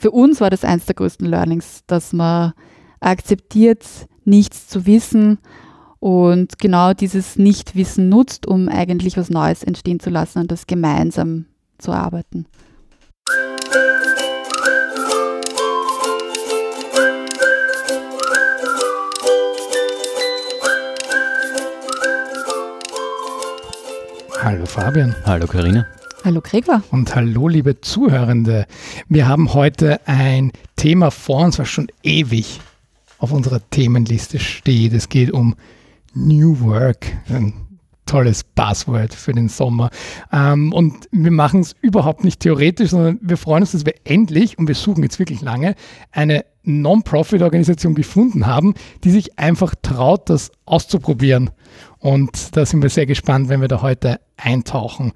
für uns war das eins der größten Learnings, dass man akzeptiert, nichts zu wissen und genau dieses Nichtwissen nutzt, um eigentlich was Neues entstehen zu lassen und das gemeinsam zu arbeiten. Hallo Fabian. Hallo Karina. Hallo Gregor. Und hallo liebe Zuhörende. Wir haben heute ein Thema vor uns, was schon ewig auf unserer Themenliste steht. Es geht um New Work. Ein tolles Buzzword für den Sommer. Ähm, und wir machen es überhaupt nicht theoretisch, sondern wir freuen uns, dass wir endlich, und wir suchen jetzt wirklich lange, eine Non-Profit-Organisation gefunden haben, die sich einfach traut, das auszuprobieren. Und da sind wir sehr gespannt, wenn wir da heute eintauchen.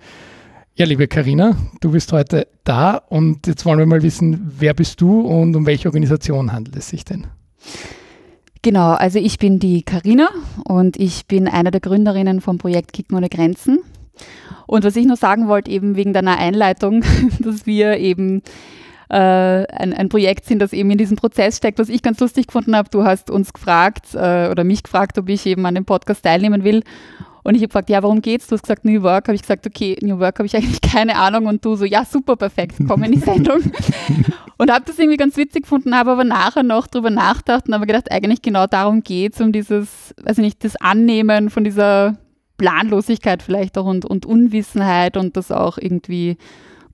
Ja, liebe Karina, du bist heute da und jetzt wollen wir mal wissen, wer bist du und um welche Organisation handelt es sich denn? Genau, also ich bin die Karina und ich bin eine der Gründerinnen vom Projekt Kicken ohne Grenzen. Und was ich noch sagen wollte, eben wegen deiner Einleitung, dass wir eben äh, ein, ein, Projekt sind, das eben in diesem Prozess steckt, was ich ganz lustig gefunden habe. Du hast uns gefragt äh, oder mich gefragt, ob ich eben an dem Podcast teilnehmen will. Und ich habe gefragt, ja, warum geht's? Du hast gesagt, New Work. Habe ich gesagt, okay, New Work habe ich eigentlich keine Ahnung. Und du so, ja, super, perfekt, komm in die Sendung. und habe das irgendwie ganz witzig gefunden, habe aber nachher noch drüber nachgedacht und habe gedacht, eigentlich genau darum geht's, um dieses, weiß ich nicht, das Annehmen von dieser Planlosigkeit vielleicht auch und, und Unwissenheit und das auch irgendwie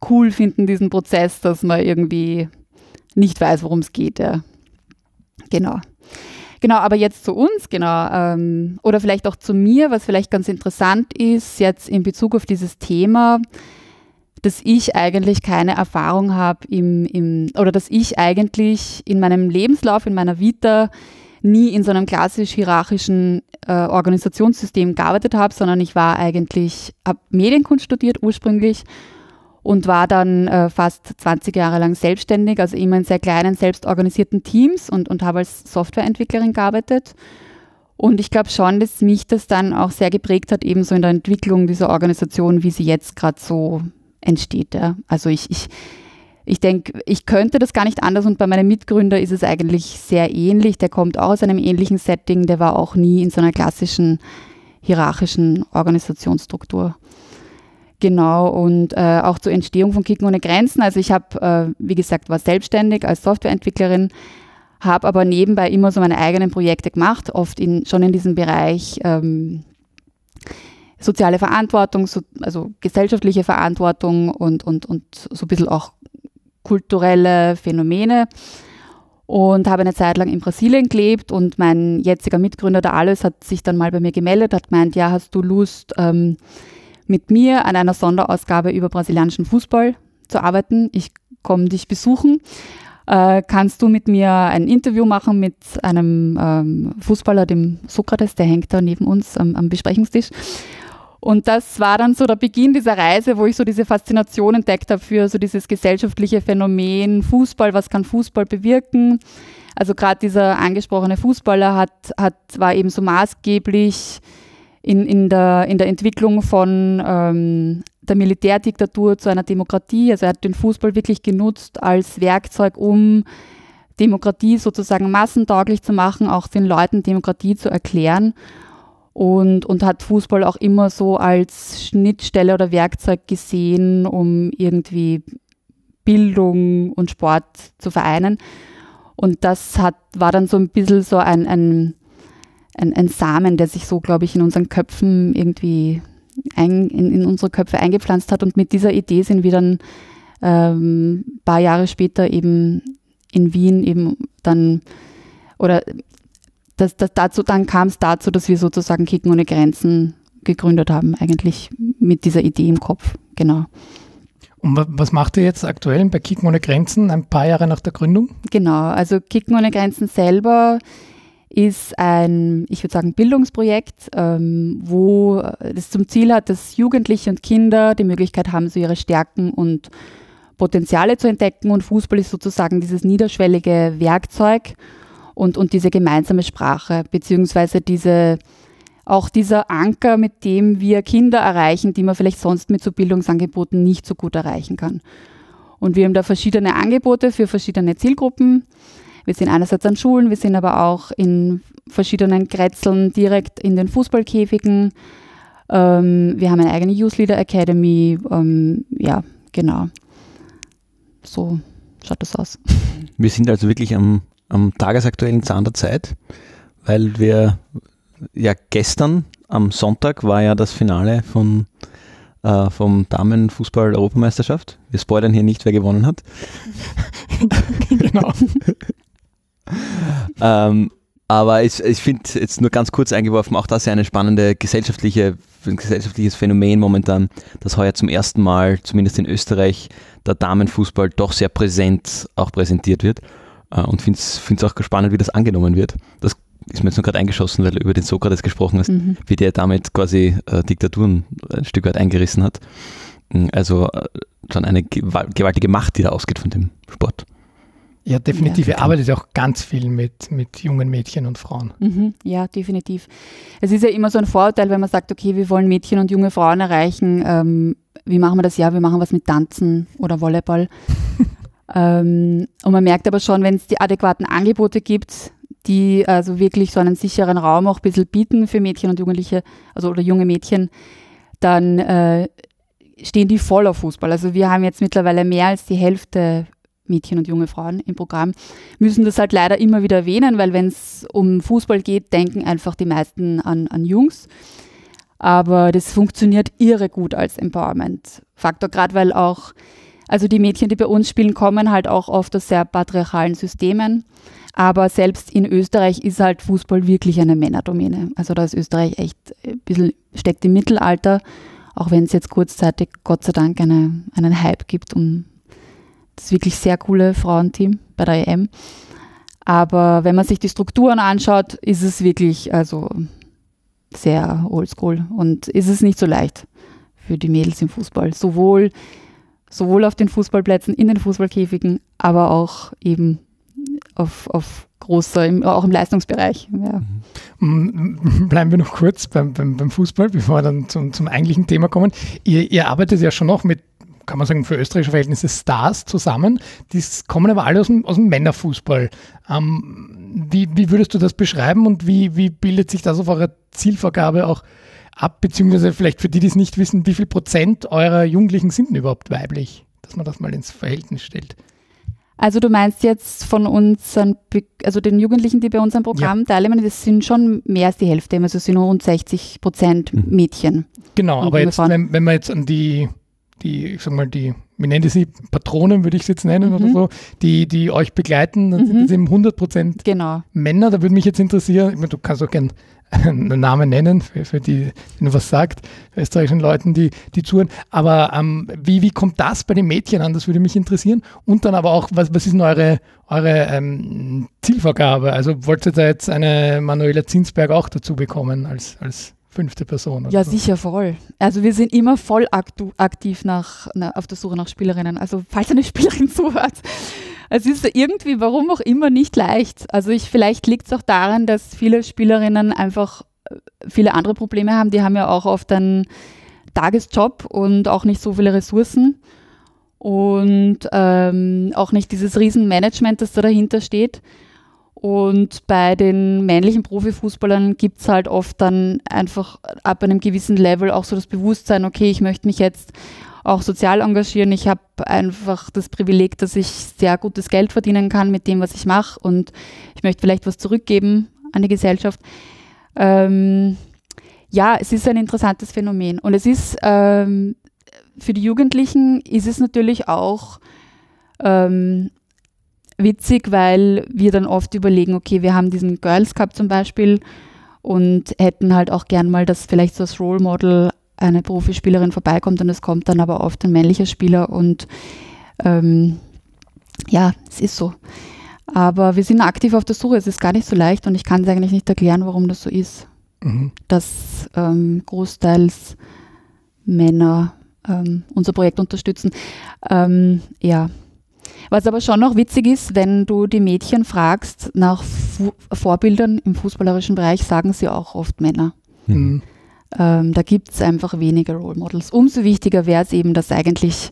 cool finden, diesen Prozess, dass man irgendwie nicht weiß, worum es geht. Ja. Genau. Genau, aber jetzt zu uns, genau, ähm, oder vielleicht auch zu mir, was vielleicht ganz interessant ist, jetzt in Bezug auf dieses Thema, dass ich eigentlich keine Erfahrung habe im, im, oder dass ich eigentlich in meinem Lebenslauf, in meiner Vita nie in so einem klassisch hierarchischen äh, Organisationssystem gearbeitet habe, sondern ich war eigentlich, habe Medienkunst studiert ursprünglich und war dann äh, fast 20 Jahre lang selbstständig, also immer in sehr kleinen, selbstorganisierten Teams und, und habe als Softwareentwicklerin gearbeitet. Und ich glaube schon, dass mich das dann auch sehr geprägt hat, ebenso in der Entwicklung dieser Organisation, wie sie jetzt gerade so entsteht. Ja. Also ich, ich, ich denke, ich könnte das gar nicht anders und bei meinem Mitgründer ist es eigentlich sehr ähnlich. Der kommt auch aus einem ähnlichen Setting, der war auch nie in so einer klassischen hierarchischen Organisationsstruktur. Genau, und äh, auch zur Entstehung von Kicken ohne Grenzen. Also ich habe, äh, wie gesagt, war selbstständig als Softwareentwicklerin, habe aber nebenbei immer so meine eigenen Projekte gemacht, oft in, schon in diesem Bereich ähm, soziale Verantwortung, so, also gesellschaftliche Verantwortung und, und, und so ein bisschen auch kulturelle Phänomene. Und habe eine Zeit lang in Brasilien gelebt und mein jetziger Mitgründer, der Alois, hat sich dann mal bei mir gemeldet, hat gemeint, ja, hast du Lust, ähm, mit mir an einer Sonderausgabe über brasilianischen Fußball zu arbeiten. Ich komme dich besuchen. Äh, kannst du mit mir ein Interview machen mit einem ähm, Fußballer, dem Sokrates, der hängt da neben uns am, am Besprechungstisch. Und das war dann so der Beginn dieser Reise, wo ich so diese Faszination entdeckt habe für so dieses gesellschaftliche Phänomen Fußball, was kann Fußball bewirken. Also gerade dieser angesprochene Fußballer hat, hat, war eben so maßgeblich in, in, der, in der Entwicklung von ähm, der Militärdiktatur zu einer Demokratie. Also er hat den Fußball wirklich genutzt als Werkzeug, um Demokratie sozusagen massentauglich zu machen, auch den Leuten Demokratie zu erklären. Und, und hat Fußball auch immer so als Schnittstelle oder Werkzeug gesehen, um irgendwie Bildung und Sport zu vereinen. Und das hat, war dann so ein bisschen so ein, ein ein, ein Samen, der sich so, glaube ich, in unseren Köpfen irgendwie ein, in, in, unsere Köpfe eingepflanzt hat. Und mit dieser Idee sind wir dann ähm, paar Jahre später eben in Wien eben dann oder das, das dazu, dann kam es dazu, dass wir sozusagen Kicken ohne Grenzen gegründet haben, eigentlich mit dieser Idee im Kopf, genau. Und was macht ihr jetzt aktuell bei Kicken ohne Grenzen, ein paar Jahre nach der Gründung? Genau, also Kicken ohne Grenzen selber ist ein, ich würde sagen, Bildungsprojekt, ähm, wo es zum Ziel hat, dass Jugendliche und Kinder die Möglichkeit haben, so ihre Stärken und Potenziale zu entdecken. Und Fußball ist sozusagen dieses niederschwellige Werkzeug und, und diese gemeinsame Sprache, beziehungsweise diese, auch dieser Anker, mit dem wir Kinder erreichen, die man vielleicht sonst mit so Bildungsangeboten nicht so gut erreichen kann. Und wir haben da verschiedene Angebote für verschiedene Zielgruppen. Wir sind einerseits an Schulen, wir sind aber auch in verschiedenen Kretzeln direkt in den Fußballkäfigen. Ähm, wir haben eine eigene Youth Leader Academy. Ähm, ja, genau. So schaut das aus. Wir sind also wirklich am, am tagesaktuellen Zahn der Zeit, weil wir ja gestern am Sonntag war ja das Finale von äh, vom Damenfußball-Europameisterschaft. Wir spoilern hier nicht, wer gewonnen hat. genau. ähm, aber ich, ich finde jetzt nur ganz kurz eingeworfen, auch das ist ja eine spannende gesellschaftliche, ein gesellschaftliches Phänomen momentan, dass heuer zum ersten Mal, zumindest in Österreich, der Damenfußball doch sehr präsent auch präsentiert wird. Äh, und finde es auch spannend, wie das angenommen wird. Das ist mir jetzt nur gerade eingeschossen, weil du über den Sokrates gesprochen hast, mhm. wie der damit quasi äh, Diktaturen ein Stück weit eingerissen hat. Also äh, schon eine gewaltige Macht, die da ausgeht von dem Sport. Ja, definitiv. Ja. Er arbeitet ja auch ganz viel mit, mit jungen Mädchen und Frauen. Mhm, ja, definitiv. Es ist ja immer so ein Vorurteil, wenn man sagt, okay, wir wollen Mädchen und junge Frauen erreichen. Ähm, wie machen wir das? Ja, wir machen was mit Tanzen oder Volleyball. ähm, und man merkt aber schon, wenn es die adäquaten Angebote gibt, die also wirklich so einen sicheren Raum auch ein bisschen bieten für Mädchen und Jugendliche, also oder junge Mädchen, dann äh, stehen die voll auf Fußball. Also wir haben jetzt mittlerweile mehr als die Hälfte Mädchen und junge Frauen im Programm, müssen das halt leider immer wieder erwähnen, weil wenn es um Fußball geht, denken einfach die meisten an, an Jungs. Aber das funktioniert irre gut als Empowerment-Faktor, gerade weil auch, also die Mädchen, die bei uns spielen, kommen halt auch oft aus sehr patriarchalen Systemen. Aber selbst in Österreich ist halt Fußball wirklich eine Männerdomäne. Also da ist Österreich echt ein bisschen steckt im Mittelalter, auch wenn es jetzt kurzzeitig Gott sei Dank eine, einen Hype gibt um das wirklich sehr coole Frauenteam bei der EM. Aber wenn man sich die Strukturen anschaut, ist es wirklich also sehr oldschool und ist es nicht so leicht für die Mädels im Fußball. Sowohl, sowohl auf den Fußballplätzen, in den Fußballkäfigen, aber auch eben auf, auf großer, im, auch im Leistungsbereich. Ja. Mm, bleiben wir noch kurz beim, beim, beim Fußball, bevor wir dann zum, zum eigentlichen Thema kommen. Ihr, ihr arbeitet ja schon noch mit kann man sagen, für österreichische Verhältnisse Stars zusammen. Die kommen aber alle aus dem, aus dem Männerfußball. Ähm, wie, wie würdest du das beschreiben und wie, wie bildet sich das auf eurer Zielvorgabe auch ab? Beziehungsweise vielleicht für die, die es nicht wissen, wie viel Prozent eurer Jugendlichen sind denn überhaupt weiblich? Dass man das mal ins Verhältnis stellt. Also du meinst jetzt von unseren, also den Jugendlichen, die bei unserem Programm ja. teilnehmen, das sind schon mehr als die Hälfte, also es sind rund 60 Prozent mhm. Mädchen. Genau, aber jetzt, wenn, wenn man jetzt an die die, ich sag mal, die, wie nennt sie, Patronen würde ich es jetzt nennen mhm. oder so, die, die euch begleiten, dann mhm. sind es eben 100 Prozent genau. Männer. Da würde mich jetzt interessieren, ich meine, du kannst auch gerne einen Namen nennen, für, für die, die du was sagt, österreichischen Leuten, die, die zuhören. Aber ähm, wie, wie kommt das bei den Mädchen an? Das würde mich interessieren. Und dann aber auch, was, was ist denn eure, eure ähm, Zielvorgabe? Also wollt ihr da jetzt eine Manuela Zinsberg auch dazu bekommen als, als fünfte Person. Ja, so. sicher voll. Also wir sind immer voll aktiv nach, na, auf der Suche nach Spielerinnen. Also falls eine Spielerin zuhört. Es ist irgendwie, warum auch immer, nicht leicht. Also ich, vielleicht liegt es auch daran, dass viele Spielerinnen einfach äh, viele andere Probleme haben. Die haben ja auch oft einen Tagesjob und auch nicht so viele Ressourcen und ähm, auch nicht dieses Riesenmanagement, das da dahinter steht. Und bei den männlichen Profifußballern gibt es halt oft dann einfach ab einem gewissen Level auch so das Bewusstsein, okay, ich möchte mich jetzt auch sozial engagieren. Ich habe einfach das Privileg, dass ich sehr gutes Geld verdienen kann mit dem, was ich mache und ich möchte vielleicht was zurückgeben an die Gesellschaft. Ähm, ja, es ist ein interessantes Phänomen und es ist ähm, für die Jugendlichen ist es natürlich auch ähm, witzig, weil wir dann oft überlegen, okay, wir haben diesen Girls Cup zum Beispiel und hätten halt auch gern mal, dass vielleicht so als Role Model eine Profispielerin vorbeikommt und es kommt dann aber oft ein männlicher Spieler und ähm, ja, es ist so. Aber wir sind aktiv auf der Suche, es ist gar nicht so leicht und ich kann es eigentlich nicht erklären, warum das so ist. Mhm. Dass ähm, großteils Männer ähm, unser Projekt unterstützen. Ähm, ja, was aber schon noch witzig ist, wenn du die Mädchen fragst nach Fu Vorbildern im fußballerischen Bereich, sagen sie auch oft Männer. Mhm. Ähm, da gibt es einfach weniger Role Models. Umso wichtiger wäre es eben, dass eigentlich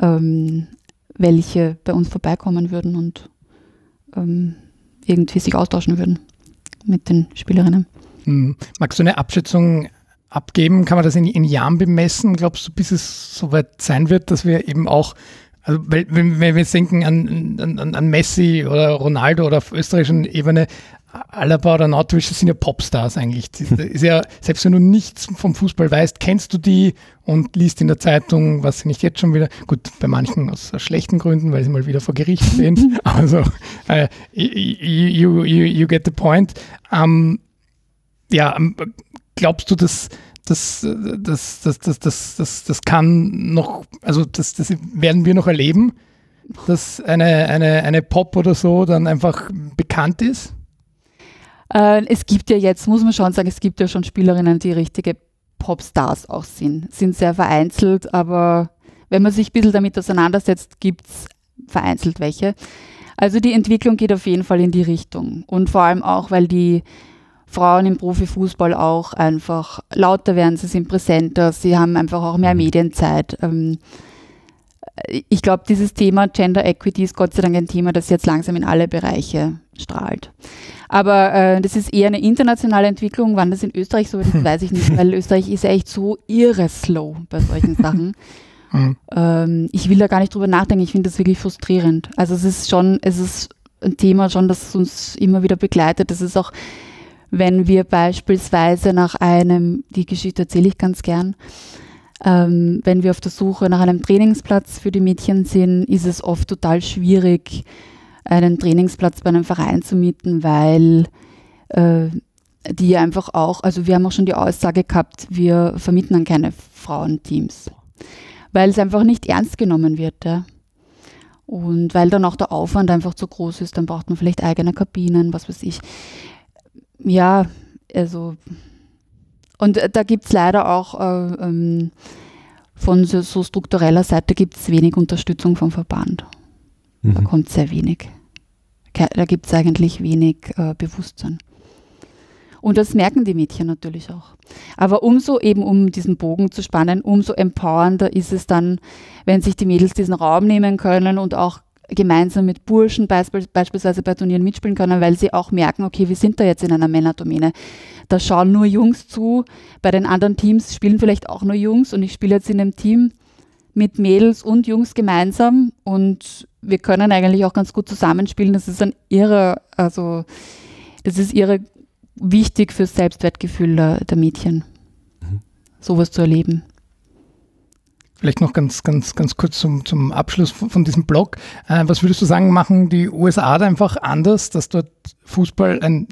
ähm, welche bei uns vorbeikommen würden und ähm, irgendwie sich austauschen würden mit den Spielerinnen. Hm. Magst du eine Abschätzung abgeben? Kann man das in, in Jahren bemessen? Glaubst du, bis es soweit sein wird, dass wir eben auch also wenn, wir denken an, an, an Messi oder Ronaldo oder auf österreichischen Ebene, Alaba oder Nordwisch, das sind ja Popstars eigentlich. Ist ja, selbst wenn du nichts vom Fußball weißt, kennst du die und liest in der Zeitung, was sie nicht jetzt schon wieder, gut, bei manchen aus schlechten Gründen, weil sie mal wieder vor Gericht stehen, also uh, you, you, you, get the point. Um, ja, glaubst du, dass das, das, das, das, das, das, das kann noch, also das, das werden wir noch erleben, dass eine, eine, eine Pop oder so dann einfach bekannt ist? Äh, es gibt ja jetzt, muss man schon sagen, es gibt ja schon Spielerinnen, die richtige Popstars auch sind. Sind sehr vereinzelt, aber wenn man sich ein bisschen damit auseinandersetzt, gibt es vereinzelt welche. Also die Entwicklung geht auf jeden Fall in die Richtung. Und vor allem auch, weil die Frauen im Profifußball auch einfach lauter werden, sie sind präsenter, sie haben einfach auch mehr Medienzeit. Ähm, ich glaube, dieses Thema Gender Equity ist Gott sei Dank ein Thema, das jetzt langsam in alle Bereiche strahlt. Aber äh, das ist eher eine internationale Entwicklung. Wann das in Österreich so ist, weiß ich nicht, weil Österreich ist ja echt so irre slow bei solchen Sachen. Mhm. Ähm, ich will da gar nicht drüber nachdenken. Ich finde das wirklich frustrierend. Also es ist schon, es ist ein Thema schon, das uns immer wieder begleitet. Das ist auch, wenn wir beispielsweise nach einem, die Geschichte erzähle ich ganz gern, ähm, wenn wir auf der Suche nach einem Trainingsplatz für die Mädchen sind, ist es oft total schwierig, einen Trainingsplatz bei einem Verein zu mieten, weil äh, die einfach auch, also wir haben auch schon die Aussage gehabt, wir vermieten dann keine Frauenteams, weil es einfach nicht ernst genommen wird. Ja. Und weil dann auch der Aufwand einfach zu groß ist, dann braucht man vielleicht eigene Kabinen, was weiß ich. Ja, also, und da gibt es leider auch äh, ähm, von so, so struktureller Seite gibt es wenig Unterstützung vom Verband. Mhm. Da kommt sehr wenig. Da gibt es eigentlich wenig äh, Bewusstsein. Und das merken die Mädchen natürlich auch. Aber umso eben, um diesen Bogen zu spannen, umso empowernder ist es dann, wenn sich die Mädels diesen Raum nehmen können und auch gemeinsam mit Burschen beispielsweise bei Turnieren mitspielen können, weil sie auch merken, okay, wir sind da jetzt in einer Männerdomäne. Da schauen nur Jungs zu, bei den anderen Teams spielen vielleicht auch nur Jungs und ich spiele jetzt in einem Team mit Mädels und Jungs gemeinsam und wir können eigentlich auch ganz gut zusammenspielen. Das ist ein irre, also das ist irre wichtig fürs Selbstwertgefühl der, der Mädchen, mhm. sowas zu erleben. Vielleicht noch ganz, ganz, ganz kurz zum, zum Abschluss von, von diesem Blog. Äh, was würdest du sagen, machen die USA da einfach anders, dass dort Fußball ein,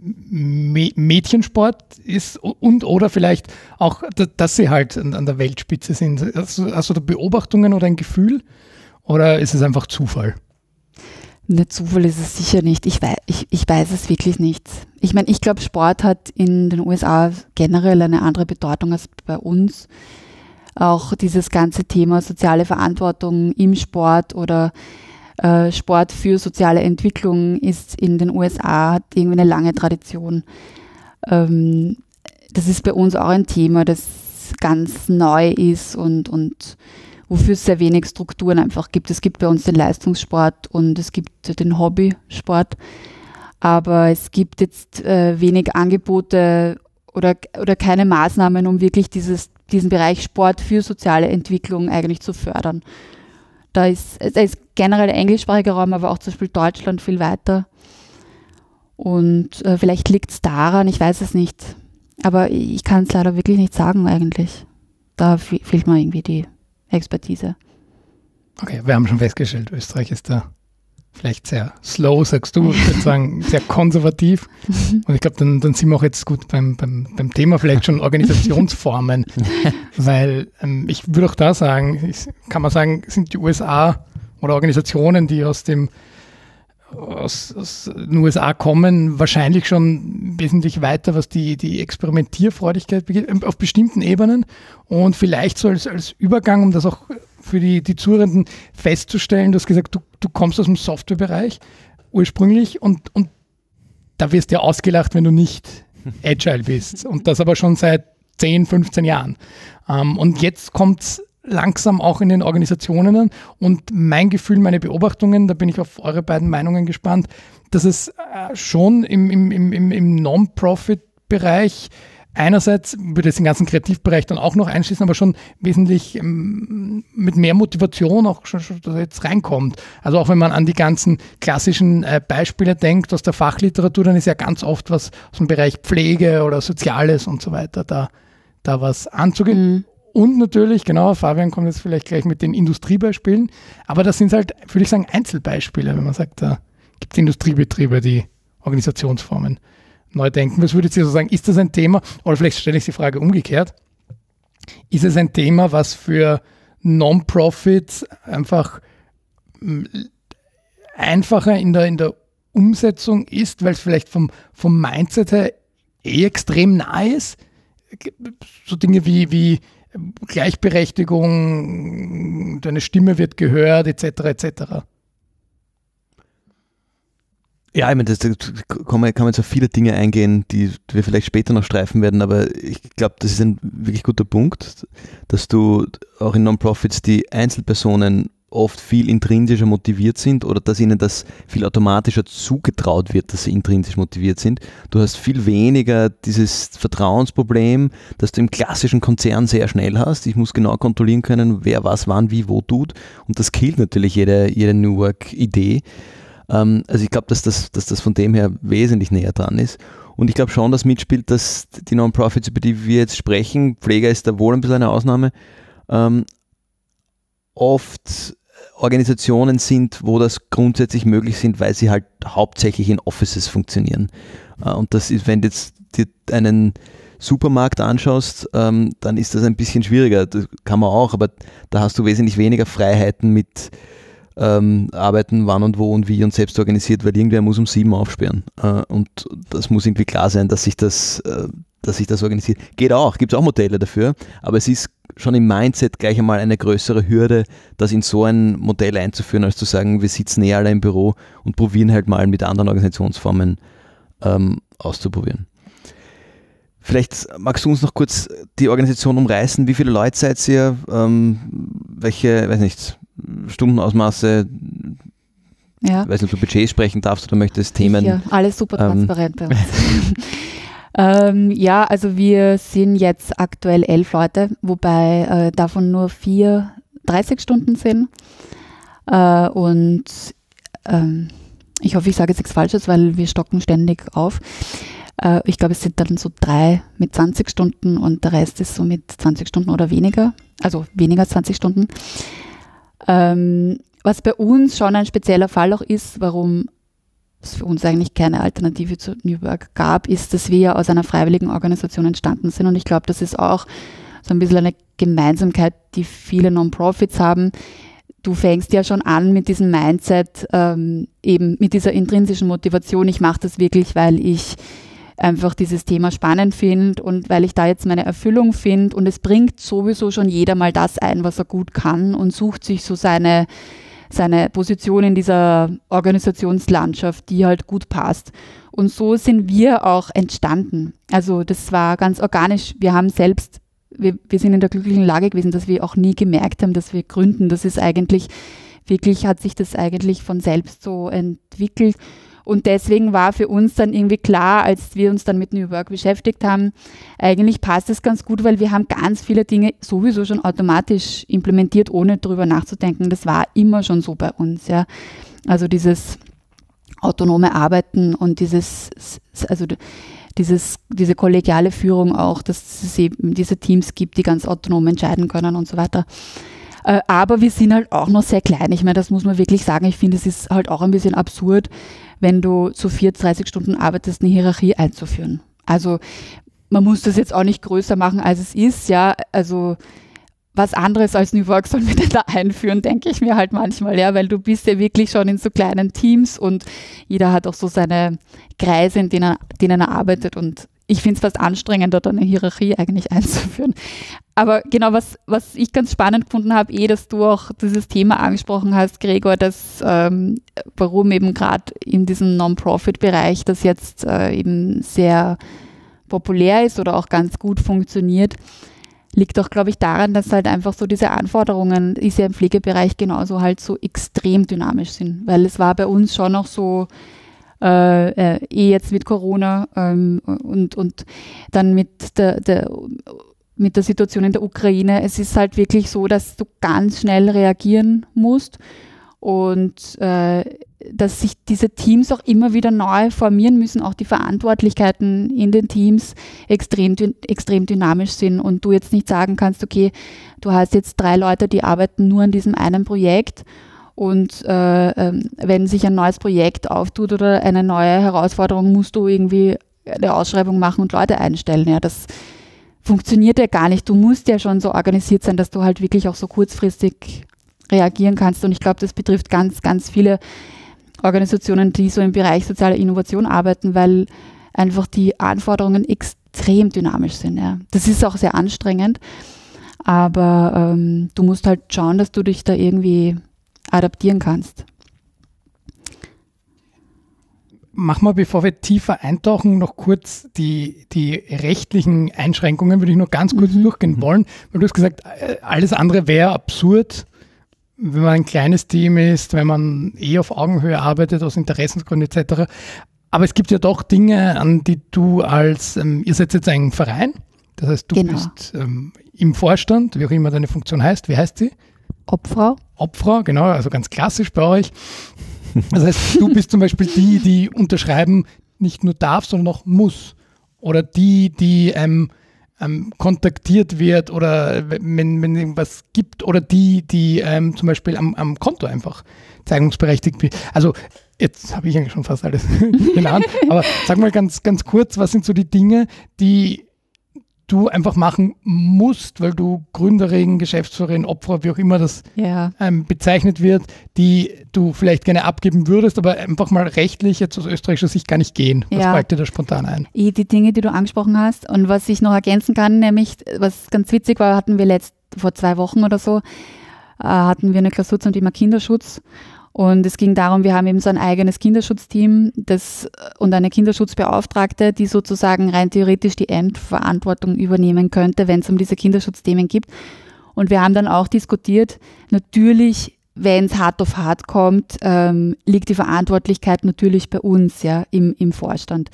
Mädchensport ist und oder vielleicht auch, dass sie halt an, an der Weltspitze sind? Hast du, hast du da Beobachtungen oder ein Gefühl? Oder ist es einfach Zufall? Ne, Zufall ist es sicher nicht. Ich weiß, ich, ich weiß es wirklich nicht. Ich meine, ich glaube, Sport hat in den USA generell eine andere Bedeutung als bei uns auch dieses ganze Thema soziale Verantwortung im Sport oder äh, Sport für soziale Entwicklung ist in den USA, hat irgendwie eine lange Tradition. Ähm, das ist bei uns auch ein Thema, das ganz neu ist und, und wofür es sehr wenig Strukturen einfach gibt. Es gibt bei uns den Leistungssport und es gibt den Hobbysport, aber es gibt jetzt äh, wenig Angebote oder, oder keine Maßnahmen, um wirklich dieses diesen Bereich Sport für soziale Entwicklung eigentlich zu fördern. Da ist, da ist generell der englischsprachige Raum, aber auch zum Beispiel Deutschland viel weiter. Und äh, vielleicht liegt es daran, ich weiß es nicht. Aber ich kann es leider wirklich nicht sagen eigentlich. Da fehlt mir irgendwie die Expertise. Okay, wir haben schon festgestellt, Österreich ist da vielleicht sehr slow, sagst du, ich würde sagen, sehr konservativ. Und ich glaube, dann, dann sind wir auch jetzt gut beim, beim, beim Thema vielleicht schon Organisationsformen, weil ähm, ich würde auch da sagen, ich, kann man sagen, sind die USA oder Organisationen, die aus dem aus, aus den USA kommen, wahrscheinlich schon wesentlich weiter, was die, die Experimentierfreudigkeit begeht, ähm, auf bestimmten Ebenen. Und vielleicht so als, als Übergang, um das auch für die, die Zuhörenden festzustellen, du hast gesagt, du, du kommst aus dem Softwarebereich ursprünglich und, und da wirst du ja ausgelacht, wenn du nicht agile bist. Und das aber schon seit 10, 15 Jahren. Ähm, und jetzt kommt es langsam auch in den Organisationen. Und mein Gefühl, meine Beobachtungen, da bin ich auf eure beiden Meinungen gespannt, dass es äh, schon im, im, im, im Non-Profit-Bereich einerseits würde es den ganzen Kreativbereich dann auch noch einschließen, aber schon wesentlich ähm, mit mehr Motivation auch schon, schon jetzt reinkommt. Also auch wenn man an die ganzen klassischen äh, Beispiele denkt aus der Fachliteratur, dann ist ja ganz oft was aus dem Bereich Pflege oder Soziales und so weiter da, da was anzugehen. Mhm. Und natürlich, genau, Fabian kommt jetzt vielleicht gleich mit den Industriebeispielen, aber das sind halt, würde ich sagen, Einzelbeispiele, wenn man sagt, da gibt es Industriebetriebe, die Organisationsformen neu denken. Was würdet ihr so sagen? Ist das ein Thema, oder vielleicht stelle ich die Frage umgekehrt, ist es ein Thema, was für Non-Profits einfach einfacher in der, in der Umsetzung ist, weil es vielleicht vom, vom Mindset her eh extrem nah ist? So Dinge wie, wie Gleichberechtigung, deine Stimme wird gehört, etc. etc. Ja, ich meine, das, das kann, man, kann man jetzt auf viele Dinge eingehen, die wir vielleicht später noch streifen werden, aber ich glaube, das ist ein wirklich guter Punkt, dass du auch in Non-Profits die Einzelpersonen oft viel intrinsischer motiviert sind oder dass ihnen das viel automatischer zugetraut wird, dass sie intrinsisch motiviert sind. Du hast viel weniger dieses Vertrauensproblem, das du im klassischen Konzern sehr schnell hast. Ich muss genau kontrollieren können, wer was, wann, wie, wo tut und das killt natürlich jede, jede New Work-Idee. Ähm, also ich glaube, dass das, dass das von dem her wesentlich näher dran ist. Und ich glaube schon, dass mitspielt, dass die Non-Profits, über die wir jetzt sprechen, Pfleger ist da wohl ein bisschen eine Ausnahme, ähm, oft Organisationen sind, wo das grundsätzlich möglich sind, weil sie halt hauptsächlich in Offices funktionieren. Äh, und das ist, wenn du jetzt dir einen Supermarkt anschaust, ähm, dann ist das ein bisschen schwieriger. Das kann man auch, aber da hast du wesentlich weniger Freiheiten mit ähm, arbeiten, wann und wo und wie und selbst organisiert, weil irgendwer muss um sieben aufsperren. Äh, und das muss irgendwie klar sein, dass sich das, äh, dass sich das organisiert. Geht auch, gibt es auch Modelle dafür, aber es ist schon im Mindset gleich einmal eine größere Hürde, das in so ein Modell einzuführen, als zu sagen, wir sitzen eh alle im Büro und probieren halt mal mit anderen Organisationsformen ähm, auszuprobieren. Vielleicht magst du uns noch kurz die Organisation umreißen. Wie viele Leute seid ihr? Ähm, welche, weiß nicht, Stundenausmaße, ja. Ich weiß nicht, ob du Budgets sprechen darfst oder möchtest, Themen. Ja, alles super ähm, transparent ähm. bei uns. ähm, ja, also wir sind jetzt aktuell elf Leute, wobei äh, davon nur vier 30 Stunden sind. Äh, und ähm, ich hoffe, ich sage jetzt nichts Falsches, weil wir stocken ständig auf. Äh, ich glaube, es sind dann so drei mit 20 Stunden und der Rest ist so mit 20 Stunden oder weniger, also weniger als 20 Stunden. Ähm, was bei uns schon ein spezieller Fall auch ist, warum es für uns eigentlich keine Alternative zu New Work gab, ist, dass wir aus einer freiwilligen Organisation entstanden sind. Und ich glaube, das ist auch so ein bisschen eine Gemeinsamkeit, die viele Non-Profits haben. Du fängst ja schon an mit diesem Mindset, ähm, eben mit dieser intrinsischen Motivation. Ich mache das wirklich, weil ich einfach dieses Thema spannend finde und weil ich da jetzt meine Erfüllung finde und es bringt sowieso schon jeder mal das ein, was er gut kann und sucht sich so seine, seine Position in dieser Organisationslandschaft, die halt gut passt. Und so sind wir auch entstanden. Also das war ganz organisch. Wir haben selbst, wir, wir sind in der glücklichen Lage gewesen, dass wir auch nie gemerkt haben, dass wir gründen. Das ist eigentlich, wirklich hat sich das eigentlich von selbst so entwickelt. Und deswegen war für uns dann irgendwie klar, als wir uns dann mit New Work beschäftigt haben, eigentlich passt es ganz gut, weil wir haben ganz viele Dinge sowieso schon automatisch implementiert, ohne drüber nachzudenken. Das war immer schon so bei uns, ja. Also dieses autonome Arbeiten und dieses, also dieses, diese kollegiale Führung auch, dass es eben diese Teams gibt, die ganz autonom entscheiden können und so weiter. Äh, aber wir sind halt auch noch sehr klein. Ich meine, das muss man wirklich sagen. Ich finde, es ist halt auch ein bisschen absurd, wenn du zu 34 Stunden arbeitest, eine Hierarchie einzuführen. Also man muss das jetzt auch nicht größer machen, als es ist. Ja, also was anderes als New Work sollen wir denn da einführen, denke ich mir halt manchmal, ja, weil du bist ja wirklich schon in so kleinen Teams und jeder hat auch so seine Kreise, in denen, denen er arbeitet und ich finde es fast anstrengender, da eine Hierarchie eigentlich einzuführen. Aber genau, was, was ich ganz spannend gefunden habe, eh, dass du auch dieses Thema angesprochen hast, Gregor, dass ähm, warum eben gerade in diesem Non-Profit-Bereich das jetzt äh, eben sehr populär ist oder auch ganz gut funktioniert. liegt auch, glaube ich, daran, dass halt einfach so diese Anforderungen, ist ja im Pflegebereich genauso halt so extrem dynamisch sind. Weil es war bei uns schon noch so, äh, äh, eh jetzt mit Corona ähm, und, und dann mit der, der mit der Situation in der Ukraine. Es ist halt wirklich so, dass du ganz schnell reagieren musst und äh, dass sich diese Teams auch immer wieder neu formieren müssen, auch die Verantwortlichkeiten in den Teams extrem, extrem dynamisch sind und du jetzt nicht sagen kannst, okay, du hast jetzt drei Leute, die arbeiten nur an diesem einen Projekt und äh, äh, wenn sich ein neues Projekt auftut oder eine neue Herausforderung, musst du irgendwie eine Ausschreibung machen und Leute einstellen. Ja, das funktioniert ja gar nicht. Du musst ja schon so organisiert sein, dass du halt wirklich auch so kurzfristig reagieren kannst. Und ich glaube, das betrifft ganz, ganz viele Organisationen, die so im Bereich soziale Innovation arbeiten, weil einfach die Anforderungen extrem dynamisch sind. Ja. Das ist auch sehr anstrengend, aber ähm, du musst halt schauen, dass du dich da irgendwie adaptieren kannst. Machen wir, bevor wir tiefer eintauchen, noch kurz die, die rechtlichen Einschränkungen, würde ich nur ganz kurz mhm. durchgehen wollen, weil du hast gesagt, alles andere wäre absurd, wenn man ein kleines Team ist, wenn man eh auf Augenhöhe arbeitet, aus Interessensgründen etc. Aber es gibt ja doch Dinge, an die du als, ähm, ihr seid jetzt ein Verein, das heißt, du genau. bist ähm, im Vorstand, wie auch immer deine Funktion heißt. Wie heißt sie? Obfrau. Obfrau, genau, also ganz klassisch bei euch. Das heißt, du bist zum Beispiel die, die unterschreiben nicht nur darf, sondern auch muss. Oder die, die ähm, ähm, kontaktiert wird oder wenn, wenn irgendwas gibt oder die, die ähm, zum Beispiel am, am Konto einfach zeigungsberechtigt wird. Also jetzt habe ich eigentlich schon fast alles genannt, aber sag mal ganz, ganz kurz, was sind so die Dinge, die du einfach machen musst, weil du Gründerin, Geschäftsführerin, Opfer, wie auch immer das ja. ähm, bezeichnet wird, die du vielleicht gerne abgeben würdest, aber einfach mal rechtlich jetzt aus österreichischer Sicht gar nicht gehen. Was ja. fällt dir da spontan ein? Die Dinge, die du angesprochen hast und was ich noch ergänzen kann, nämlich, was ganz witzig war, hatten wir letzt vor zwei Wochen oder so, äh, hatten wir eine Klausur zum Thema Kinderschutz und es ging darum, wir haben eben so ein eigenes Kinderschutzteam das, und eine Kinderschutzbeauftragte, die sozusagen rein theoretisch die Endverantwortung übernehmen könnte, wenn es um diese Kinderschutzthemen gibt. Und wir haben dann auch diskutiert, natürlich, wenn es hart auf hart kommt, ähm, liegt die Verantwortlichkeit natürlich bei uns, ja, im, im Vorstand.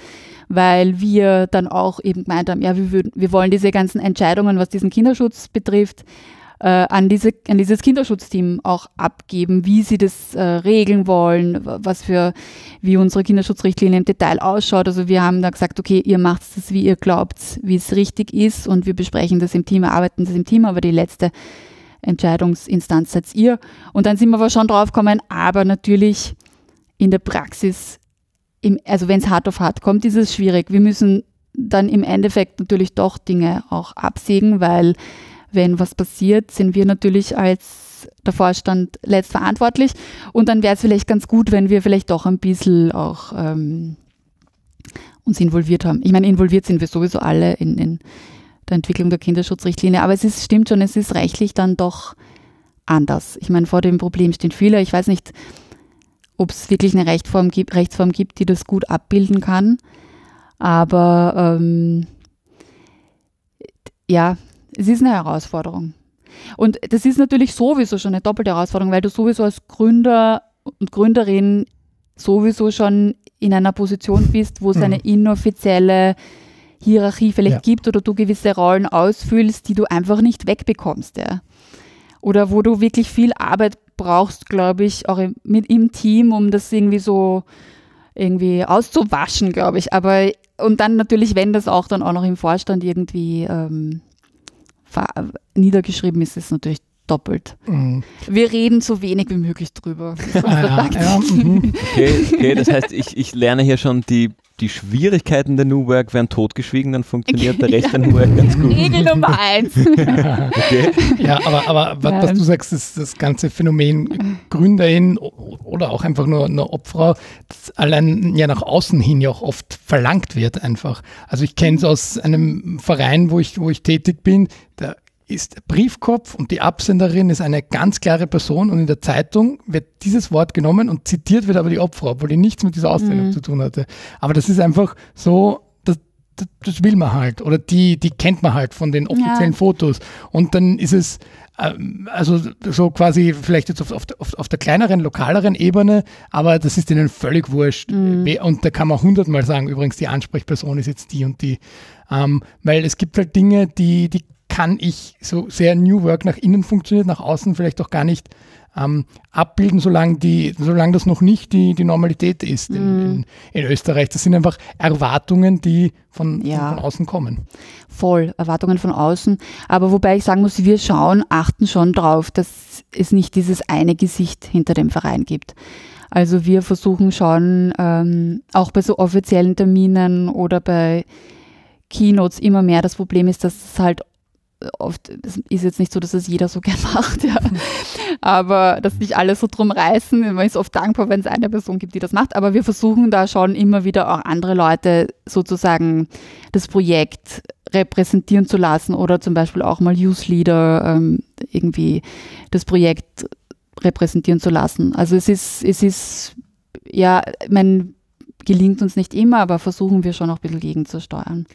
Weil wir dann auch eben gemeint haben, ja, wir, würden, wir wollen diese ganzen Entscheidungen, was diesen Kinderschutz betrifft, äh, an, diese, an dieses Kinderschutzteam auch abgeben, wie sie das äh, regeln wollen, was für, wie unsere Kinderschutzrichtlinie im Detail ausschaut. Also wir haben da gesagt, okay, ihr macht es, wie ihr glaubt, wie es richtig ist und wir besprechen das im Team, arbeiten das im Team, aber die letzte Entscheidungsinstanz seid ihr. Und dann sind wir aber schon drauf gekommen, aber natürlich in der Praxis, im, also wenn es hart auf hart kommt, ist es schwierig. Wir müssen dann im Endeffekt natürlich doch Dinge auch absägen, weil wenn was passiert, sind wir natürlich als der Vorstand letztverantwortlich. Und dann wäre es vielleicht ganz gut, wenn wir vielleicht doch ein bisschen auch ähm, uns involviert haben. Ich meine, involviert sind wir sowieso alle in, in der Entwicklung der Kinderschutzrichtlinie, aber es ist, stimmt schon, es ist rechtlich dann doch anders. Ich meine, vor dem Problem stehen viele. Ich weiß nicht, ob es wirklich eine Rechtsform gibt, Rechtsform gibt, die das gut abbilden kann. Aber ähm, ja, es ist eine Herausforderung. Und das ist natürlich sowieso schon eine doppelte Herausforderung, weil du sowieso als Gründer und Gründerin sowieso schon in einer Position bist, wo es mhm. eine inoffizielle Hierarchie vielleicht ja. gibt oder du gewisse Rollen ausfüllst, die du einfach nicht wegbekommst. Ja. Oder wo du wirklich viel Arbeit brauchst, glaube ich, auch im, mit, im Team, um das irgendwie so irgendwie auszuwaschen, glaube ich. Aber und dann natürlich, wenn das auch dann auch noch im Vorstand irgendwie ähm, niedergeschrieben ist, ist natürlich doppelt. Mhm. Wir reden so wenig wie möglich drüber. Ah, ja, ja, mhm. okay, okay, das heißt, ich, ich lerne hier schon die, die Schwierigkeiten der New Work werden totgeschwiegen, dann funktioniert der Rest der New Work ganz gut. Regel Nummer eins. okay. Ja, aber, aber was, was, du sagst, ist das ganze Phänomen Gründerin oder auch einfach nur eine Opfer, das allein ja nach außen hin ja auch oft verlangt wird einfach. Also ich kenne es aus einem Verein, wo ich, wo ich tätig bin, da ist Briefkopf und die Absenderin ist eine ganz klare Person und in der Zeitung wird dieses Wort genommen und zitiert wird aber die Opfer, obwohl die nichts mit dieser Aussendung mhm. zu tun hatte. Aber das ist einfach so, dass das will man halt oder die, die kennt man halt von den offiziellen ja. Fotos. Und dann ist es, ähm, also so quasi vielleicht jetzt auf, auf, auf, auf, der kleineren, lokaleren Ebene, aber das ist ihnen völlig wurscht. Mhm. Und da kann man hundertmal sagen, übrigens, die Ansprechperson ist jetzt die und die. Ähm, weil es gibt halt Dinge, die, die kann ich so sehr New Work nach innen funktioniert, nach außen vielleicht auch gar nicht ähm, abbilden, solange, die, solange das noch nicht die, die Normalität ist in, mm. in, in Österreich. Das sind einfach Erwartungen, die von, ja. von, außen kommen. Voll, Erwartungen von außen. Aber wobei ich sagen muss, wir schauen, achten schon drauf, dass es nicht dieses eine Gesicht hinter dem Verein gibt. Also wir versuchen schon, ähm, auch bei so offiziellen Terminen oder bei Keynotes immer mehr. Das Problem ist, dass es halt oft, ist jetzt nicht so, dass es jeder so gern macht, ja. aber dass nicht alle so drum reißen. Man ist oft dankbar, wenn es eine Person gibt, die das macht, aber wir versuchen da schon immer wieder auch andere Leute sozusagen das Projekt repräsentieren zu lassen oder zum Beispiel auch mal Youth Leader ähm, irgendwie das Projekt repräsentieren zu lassen. Also es ist, es ist, ja, mein, gelingt uns nicht immer, aber versuchen wir schon auch ein bisschen gegenzusteuern.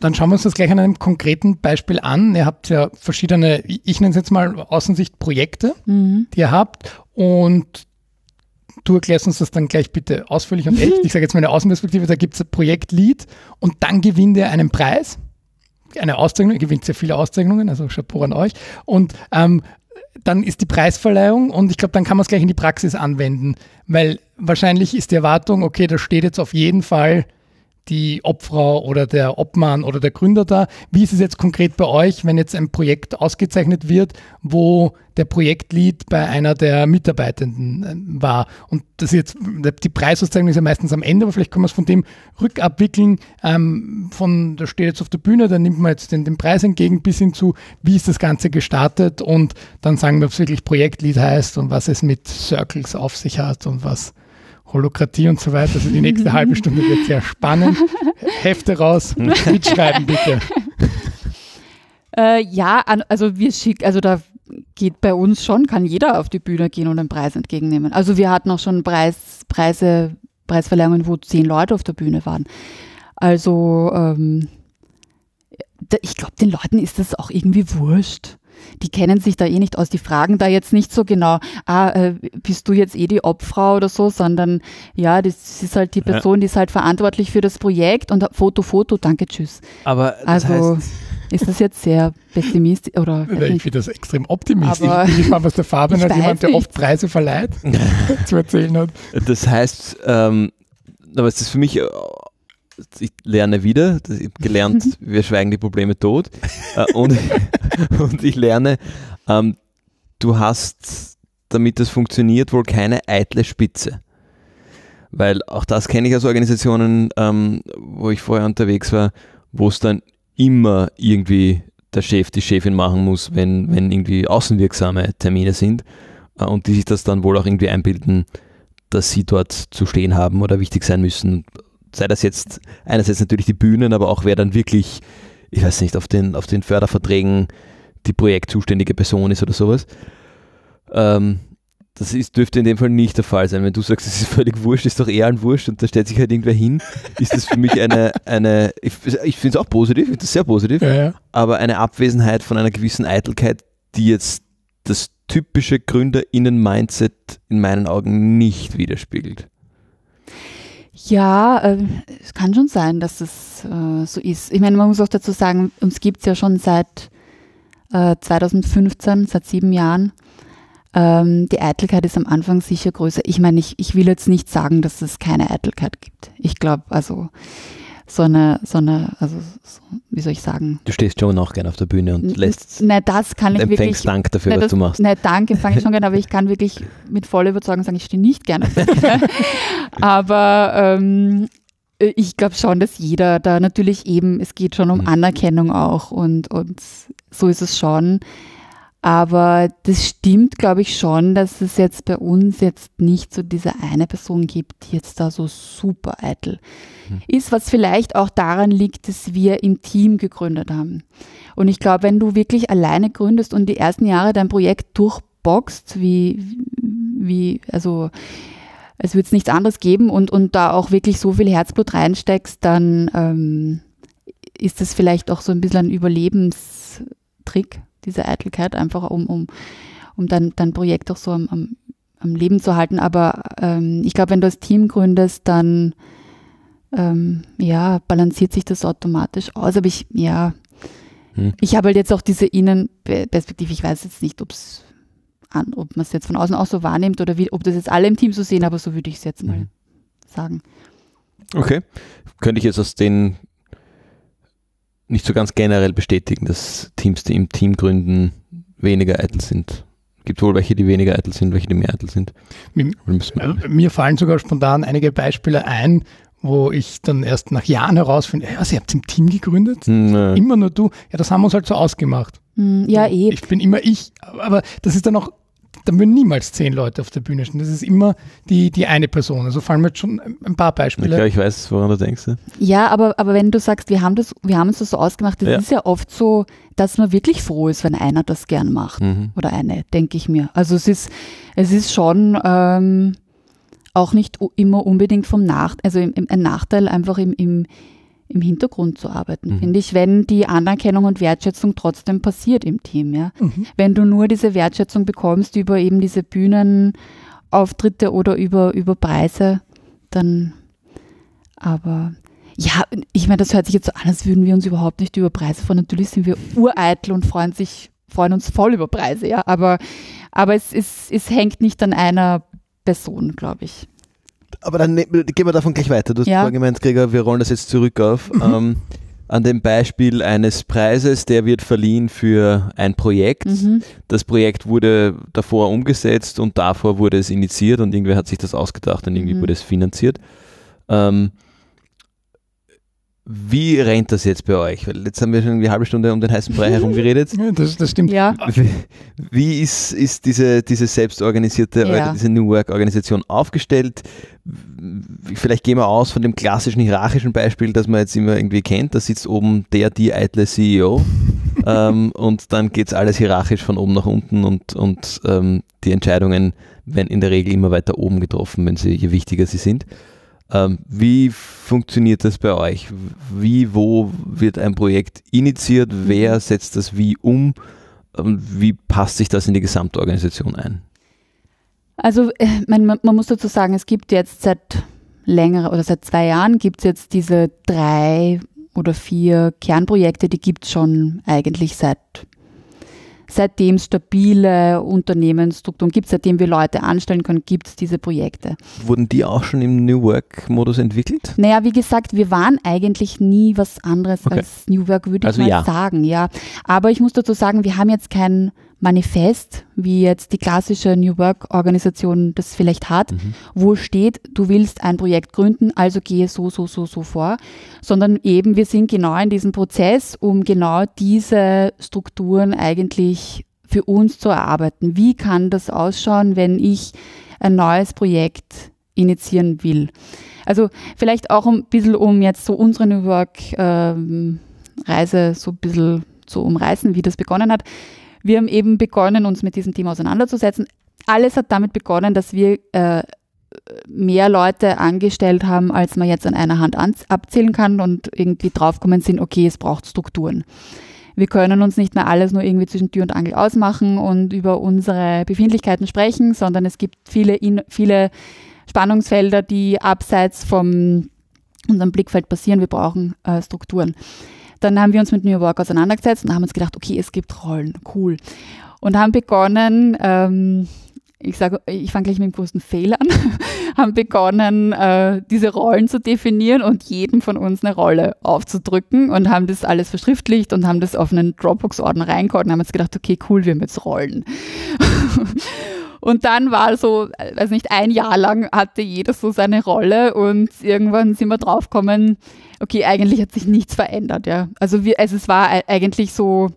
Dann schauen wir uns das gleich an einem konkreten Beispiel an. Ihr habt ja verschiedene, ich nenne es jetzt mal Außensicht Projekte, mhm. die ihr habt und du erklärst uns das dann gleich bitte ausführlich und echt. Ich sage jetzt meine Außenperspektive, da gibt es ein Projektlead und dann gewinnt er einen Preis, eine Auszeichnung, er gewinnt sehr viele Auszeichnungen, also Chapeau an euch und ähm, dann ist die Preisverleihung und ich glaube, dann kann man es gleich in die Praxis anwenden, weil wahrscheinlich ist die Erwartung, okay, da steht jetzt auf jeden Fall die Obfrau oder der Obmann oder der Gründer da. Wie ist es jetzt konkret bei euch, wenn jetzt ein Projekt ausgezeichnet wird, wo der Projektlead bei einer der Mitarbeitenden äh, war? Und das jetzt, die Preisauszeichnung ist ja meistens am Ende, aber vielleicht kann man es von dem rückabwickeln. Ähm, von, da steht jetzt auf der Bühne, da nimmt man jetzt den, den Preis entgegen, bis hin zu, wie ist das Ganze gestartet und dann sagen wir, ob es wirklich Projektlead heißt und was es mit Circles auf sich hat und was Holokratie und so weiter. Also die nächste halbe Stunde wird sehr spannend. Hefte raus, mitschreiben bitte. Äh, ja, also wir schicken, also da geht bei uns schon, kann jeder auf die Bühne gehen und einen Preis entgegennehmen. Also wir hatten auch schon Preis, Preise, Preisverleihungen, wo zehn Leute auf der Bühne waren. Also ähm, ich glaube, den Leuten ist das auch irgendwie wurscht die kennen sich da eh nicht aus, die fragen da jetzt nicht so genau, ah, äh, bist du jetzt eh die Obfrau oder so, sondern ja, das ist halt die Person, ja. die ist halt verantwortlich für das Projekt und Foto, Foto, danke, tschüss. Aber das also heißt ist das jetzt sehr pessimistisch oder? Ich finde das extrem optimistisch. Aber ich mal, was der Fabian als jemand, der oft Preise verleiht, zu erzählen hat. Das heißt, ähm, aber es ist für mich ich lerne wieder, ich habe gelernt, wir schweigen die Probleme tot. Äh, und, und ich lerne, ähm, du hast, damit das funktioniert, wohl keine eitle Spitze. Weil auch das kenne ich aus Organisationen, ähm, wo ich vorher unterwegs war, wo es dann immer irgendwie der Chef, die Chefin machen muss, wenn, wenn irgendwie außenwirksame Termine sind äh, und die sich das dann wohl auch irgendwie einbilden, dass sie dort zu stehen haben oder wichtig sein müssen sei das jetzt einerseits natürlich die Bühnen, aber auch wer dann wirklich, ich weiß nicht, auf den, auf den Förderverträgen die projektzuständige Person ist oder sowas. Ähm, das ist, dürfte in dem Fall nicht der Fall sein. Wenn du sagst, es ist völlig wurscht, ist doch eher ein Wurscht und da stellt sich halt irgendwer hin, ist das für mich eine, eine ich, ich finde es auch positiv, ich finde es sehr positiv, ja, ja. aber eine Abwesenheit von einer gewissen Eitelkeit, die jetzt das typische GründerInnen-Mindset in meinen Augen nicht widerspiegelt. Ja, äh, es kann schon sein, dass es äh, so ist. Ich meine, man muss auch dazu sagen, uns gibt es ja schon seit äh, 2015, seit sieben Jahren. Ähm, die Eitelkeit ist am Anfang sicher größer. Ich meine, ich, ich will jetzt nicht sagen, dass es keine Eitelkeit gibt. Ich glaube, also so eine, so eine, also so, wie soll ich sagen? Du stehst schon auch gerne auf der Bühne und lässt. Nein, das kann ich empfängst wirklich. Dank dafür, nein, was du machst. Nein, Dank empfange ich schon gerne, aber ich kann wirklich mit voller Überzeugung sagen, ich stehe nicht gerne auf der Bühne. aber ähm, ich glaube schon, dass jeder da natürlich eben, es geht schon um mhm. Anerkennung auch und, und so ist es schon. Aber das stimmt, glaube ich, schon, dass es jetzt bei uns jetzt nicht so diese eine Person gibt, die jetzt da so super eitel mhm. ist, was vielleicht auch daran liegt, dass wir im Team gegründet haben. Und ich glaube, wenn du wirklich alleine gründest und die ersten Jahre dein Projekt durchboxt, wie, wie, also, es wird es nichts anderes geben und, und da auch wirklich so viel Herzblut reinsteckst, dann ähm, ist das vielleicht auch so ein bisschen ein Überlebenstrick, diese Eitelkeit, einfach um, um, um dein, dein Projekt auch so am, am, am Leben zu halten. Aber ähm, ich glaube, wenn du das Team gründest, dann ähm, ja, balanciert sich das automatisch aus. Aber ich, ja, hm. ich habe halt jetzt auch diese Innenperspektive. Ich weiß jetzt nicht, ob's an, ob man es jetzt von außen auch so wahrnimmt oder wie, ob das jetzt alle im Team so sehen, aber so würde ich es jetzt mal mhm. sagen. Okay. Könnte ich jetzt aus den nicht so ganz generell bestätigen, dass Teams, die im Team gründen, weniger eitel sind. Gibt wohl welche, die weniger eitel sind, welche, die mehr eitel sind. Mir, äh, mir fallen sogar spontan einige Beispiele ein, wo ich dann erst nach Jahren herausfinde, ja, sie habt im Team gegründet? Nee. Immer nur du. Ja, das haben wir uns halt so ausgemacht. Hm, ja, eh. Ich bin immer ich, aber das ist dann auch dann würden niemals zehn Leute auf der Bühne stehen. Das ist immer die, die eine Person. Also fallen mir jetzt schon ein paar Beispiele. Ja, ich weiß, woran du denkst. Ja, ja aber, aber wenn du sagst, wir haben, das, wir haben uns das so ausgemacht, das ja. ist ja oft so, dass man wirklich froh ist, wenn einer das gern macht. Mhm. Oder eine, denke ich mir. Also es ist, es ist schon ähm, auch nicht immer unbedingt vom Nachteil, also ein Nachteil einfach im, im im Hintergrund zu arbeiten, mhm. finde ich, wenn die Anerkennung und Wertschätzung trotzdem passiert im Team. Ja? Mhm. Wenn du nur diese Wertschätzung bekommst über eben diese Bühnenauftritte oder über, über Preise, dann aber ja, ich meine, das hört sich jetzt so an, als würden wir uns überhaupt nicht über Preise freuen. Natürlich sind wir ureitel und freuen sich, freuen uns voll über Preise, ja. Aber, aber es, es, es hängt nicht an einer Person, glaube ich aber dann ne, gehen wir davon gleich weiter. Du hast ja. gemeint, Gregor, wir rollen das jetzt zurück auf. Mhm. Ähm, an dem Beispiel eines Preises, der wird verliehen für ein Projekt. Mhm. Das Projekt wurde davor umgesetzt und davor wurde es initiiert und irgendwer hat sich das ausgedacht und irgendwie mhm. wurde es finanziert. Ähm, wie rennt das jetzt bei euch? Weil jetzt haben wir schon eine halbe Stunde um den heißen Brei herum geredet. Ja, das, das stimmt. Ja. Wie, wie ist, ist diese, diese selbstorganisierte, ja. diese New Work-Organisation aufgestellt? Vielleicht gehen wir aus von dem klassischen hierarchischen Beispiel, das man jetzt immer irgendwie kennt. Da sitzt oben der, die eitle CEO ähm, und dann geht es alles hierarchisch von oben nach unten und, und ähm, die Entscheidungen werden in der Regel immer weiter oben getroffen, wenn sie, je wichtiger sie sind. Ähm, wie funktioniert das bei euch? Wie, wo wird ein Projekt initiiert? Wer setzt das wie um? Wie passt sich das in die Gesamtorganisation ein? Also äh, man, man muss dazu sagen, es gibt jetzt seit längerer oder seit zwei Jahren gibt es jetzt diese drei oder vier Kernprojekte, die gibt es schon eigentlich seit seitdem stabile Unternehmensstrukturen gibt, seitdem wir Leute anstellen können, gibt es diese Projekte. Wurden die auch schon im New Work-Modus entwickelt? Naja, wie gesagt, wir waren eigentlich nie was anderes okay. als New Work, würde also ich mal ja. sagen. Ja. Aber ich muss dazu sagen, wir haben jetzt kein Manifest, wie jetzt die klassische New Work-Organisation das vielleicht hat, mhm. wo steht, du willst ein Projekt gründen, also gehe so, so, so, so vor, sondern eben wir sind genau in diesem Prozess, um genau diese Strukturen eigentlich für uns zu erarbeiten. Wie kann das ausschauen, wenn ich ein neues Projekt initiieren will? Also vielleicht auch ein bisschen, um jetzt so unsere New Work-Reise ähm, so ein bisschen zu umreißen, wie das begonnen hat. Wir haben eben begonnen, uns mit diesem Thema auseinanderzusetzen. Alles hat damit begonnen, dass wir äh, mehr Leute angestellt haben, als man jetzt an einer Hand abzählen kann und irgendwie draufkommen sind, okay, es braucht Strukturen. Wir können uns nicht mehr alles nur irgendwie zwischen Tür und Angel ausmachen und über unsere Befindlichkeiten sprechen, sondern es gibt viele, viele Spannungsfelder, die abseits von unserem Blickfeld passieren. Wir brauchen äh, Strukturen. Dann haben wir uns mit New Work auseinandergesetzt und haben uns gedacht, okay, es gibt Rollen, cool. Und haben begonnen, ähm, ich sage, ich fange gleich mit dem größten Fehler an, haben begonnen, äh, diese Rollen zu definieren und jedem von uns eine Rolle aufzudrücken und haben das alles verschriftlicht und haben das auf einen Dropbox-Ordner reingehauen und haben uns gedacht, okay, cool, wir haben jetzt Rollen. Und dann war so, weiß nicht, ein Jahr lang hatte jeder so seine Rolle und irgendwann sind wir draufgekommen, okay, eigentlich hat sich nichts verändert, ja. Also, wir, also es war eigentlich so,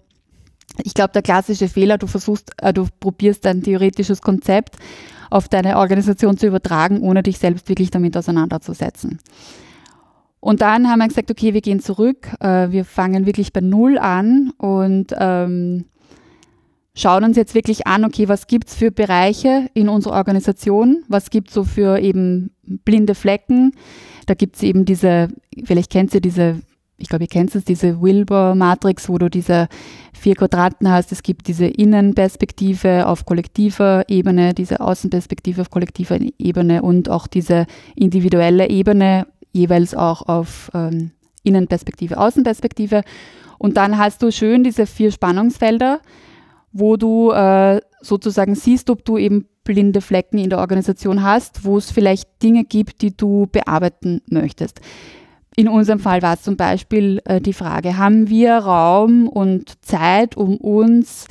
ich glaube, der klassische Fehler, du versuchst, äh, du probierst ein theoretisches Konzept auf deine Organisation zu übertragen, ohne dich selbst wirklich damit auseinanderzusetzen. Und dann haben wir gesagt, okay, wir gehen zurück, äh, wir fangen wirklich bei Null an und ähm, schauen uns jetzt wirklich an, okay, was gibt es für Bereiche in unserer Organisation, was gibt es so für eben blinde Flecken. Da gibt es eben diese, vielleicht kennt ihr diese ich glaube, ihr kennt es, diese Wilbur-Matrix, wo du diese vier Quadranten hast. Es gibt diese Innenperspektive auf kollektiver Ebene, diese Außenperspektive auf kollektiver Ebene und auch diese individuelle Ebene, jeweils auch auf ähm, Innenperspektive, Außenperspektive. Und dann hast du schön diese vier Spannungsfelder, wo du äh, sozusagen siehst, ob du eben blinde Flecken in der Organisation hast, wo es vielleicht Dinge gibt, die du bearbeiten möchtest. In unserem Fall war es zum Beispiel äh, die Frage, haben wir Raum und Zeit, um uns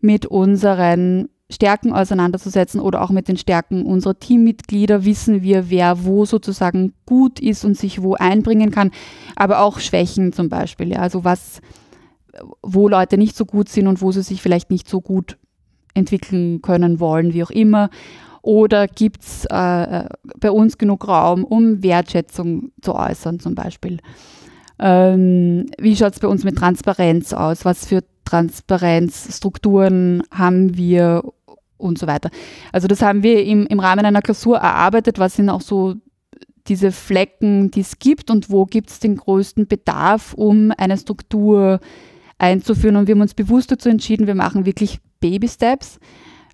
mit unseren Stärken auseinanderzusetzen oder auch mit den Stärken unserer Teammitglieder, wissen wir, wer wo sozusagen gut ist und sich wo einbringen kann, aber auch Schwächen zum Beispiel. Ja, also was, wo Leute nicht so gut sind und wo sie sich vielleicht nicht so gut entwickeln können wollen, wie auch immer. Oder gibt es äh, äh, bei uns genug Raum, um Wertschätzung zu äußern zum Beispiel? Ähm, wie schaut es bei uns mit Transparenz aus? Was für Transparenzstrukturen haben wir und so weiter? Also das haben wir im, im Rahmen einer Klausur erarbeitet. Was sind auch so diese Flecken, die es gibt und wo gibt es den größten Bedarf, um eine Struktur einzuführen? Und wir haben uns bewusst dazu entschieden, wir machen wirklich Baby-Steps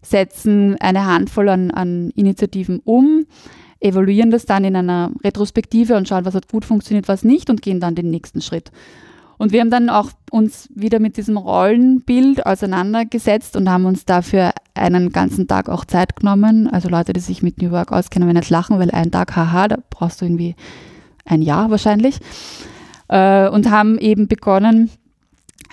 setzen eine Handvoll an, an Initiativen um, evaluieren das dann in einer Retrospektive und schauen, was hat gut funktioniert, was nicht und gehen dann den nächsten Schritt. Und wir haben dann auch uns wieder mit diesem Rollenbild auseinandergesetzt und haben uns dafür einen ganzen Tag auch Zeit genommen. Also Leute, die sich mit New Work auskennen, werden jetzt lachen, weil ein Tag, haha, da brauchst du irgendwie ein Jahr wahrscheinlich. Äh, und haben eben begonnen,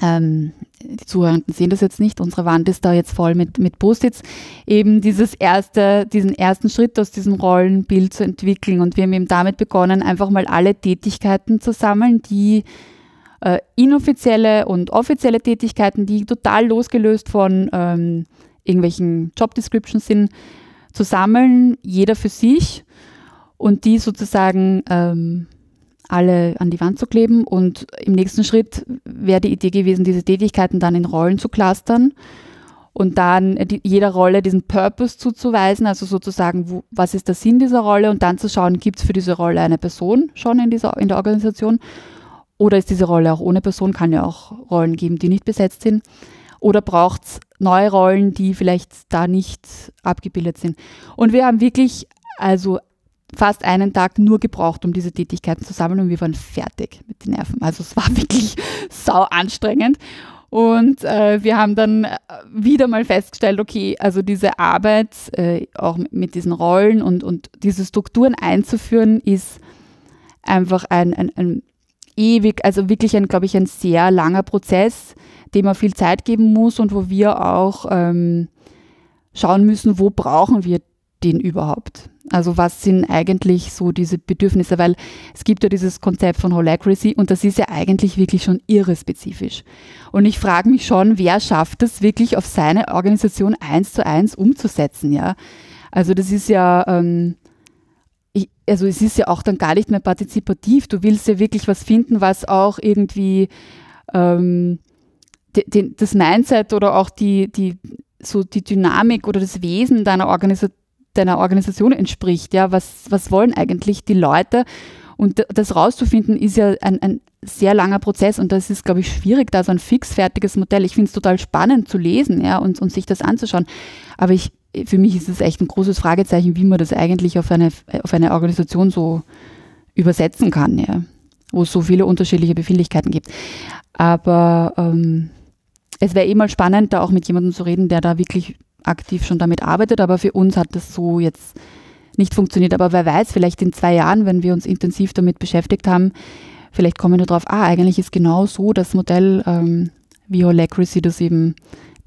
ähm, die Zuhörenden sehen das jetzt nicht, unsere Wand ist da jetzt voll mit, mit Post-its, eben dieses erste, diesen ersten Schritt aus diesem Rollenbild zu entwickeln. Und wir haben eben damit begonnen, einfach mal alle Tätigkeiten zu sammeln, die äh, inoffizielle und offizielle Tätigkeiten, die total losgelöst von ähm, irgendwelchen Job Descriptions sind, zu sammeln, jeder für sich. Und die sozusagen ähm, alle an die Wand zu kleben. Und im nächsten Schritt wäre die Idee gewesen, diese Tätigkeiten dann in Rollen zu clustern und dann jeder Rolle diesen Purpose zuzuweisen, also sozusagen, wo, was ist der Sinn dieser Rolle und dann zu schauen, gibt es für diese Rolle eine Person schon in, dieser, in der Organisation oder ist diese Rolle auch ohne Person, kann ja auch Rollen geben, die nicht besetzt sind. Oder braucht es neue Rollen, die vielleicht da nicht abgebildet sind. Und wir haben wirklich also fast einen Tag nur gebraucht, um diese Tätigkeiten zu sammeln und wir waren fertig mit den Nerven. Also es war wirklich sau anstrengend. Und äh, wir haben dann äh, wieder mal festgestellt, okay, also diese Arbeit äh, auch mit diesen Rollen und, und diese Strukturen einzuführen, ist einfach ein, ein, ein ewig, also wirklich ein, glaube ich, ein sehr langer Prozess, dem man viel Zeit geben muss und wo wir auch ähm, schauen müssen, wo brauchen wir den überhaupt? Also was sind eigentlich so diese Bedürfnisse? Weil es gibt ja dieses Konzept von Holacracy und das ist ja eigentlich wirklich schon irre spezifisch. Und ich frage mich schon, wer schafft es wirklich auf seine Organisation eins zu eins umzusetzen, ja? Also das ist ja, ähm, ich, also es ist ja auch dann gar nicht mehr partizipativ. Du willst ja wirklich was finden, was auch irgendwie ähm, das Mindset oder auch die, die, so die Dynamik oder das Wesen deiner Organisation deiner Organisation entspricht. Ja, was, was wollen eigentlich die Leute? Und das rauszufinden ist ja ein, ein sehr langer Prozess und das ist, glaube ich, schwierig, da so ein fixfertiges Modell. Ich finde es total spannend zu lesen ja, und, und sich das anzuschauen. Aber ich, für mich ist es echt ein großes Fragezeichen, wie man das eigentlich auf eine, auf eine Organisation so übersetzen kann, ja, wo es so viele unterschiedliche Befindlichkeiten gibt. Aber ähm, es wäre eh mal spannend, da auch mit jemandem zu reden, der da wirklich aktiv schon damit arbeitet, aber für uns hat das so jetzt nicht funktioniert. Aber wer weiß, vielleicht in zwei Jahren, wenn wir uns intensiv damit beschäftigt haben, vielleicht kommen wir darauf, ah, eigentlich ist genau so das Modell, ähm, wie Holacracy das eben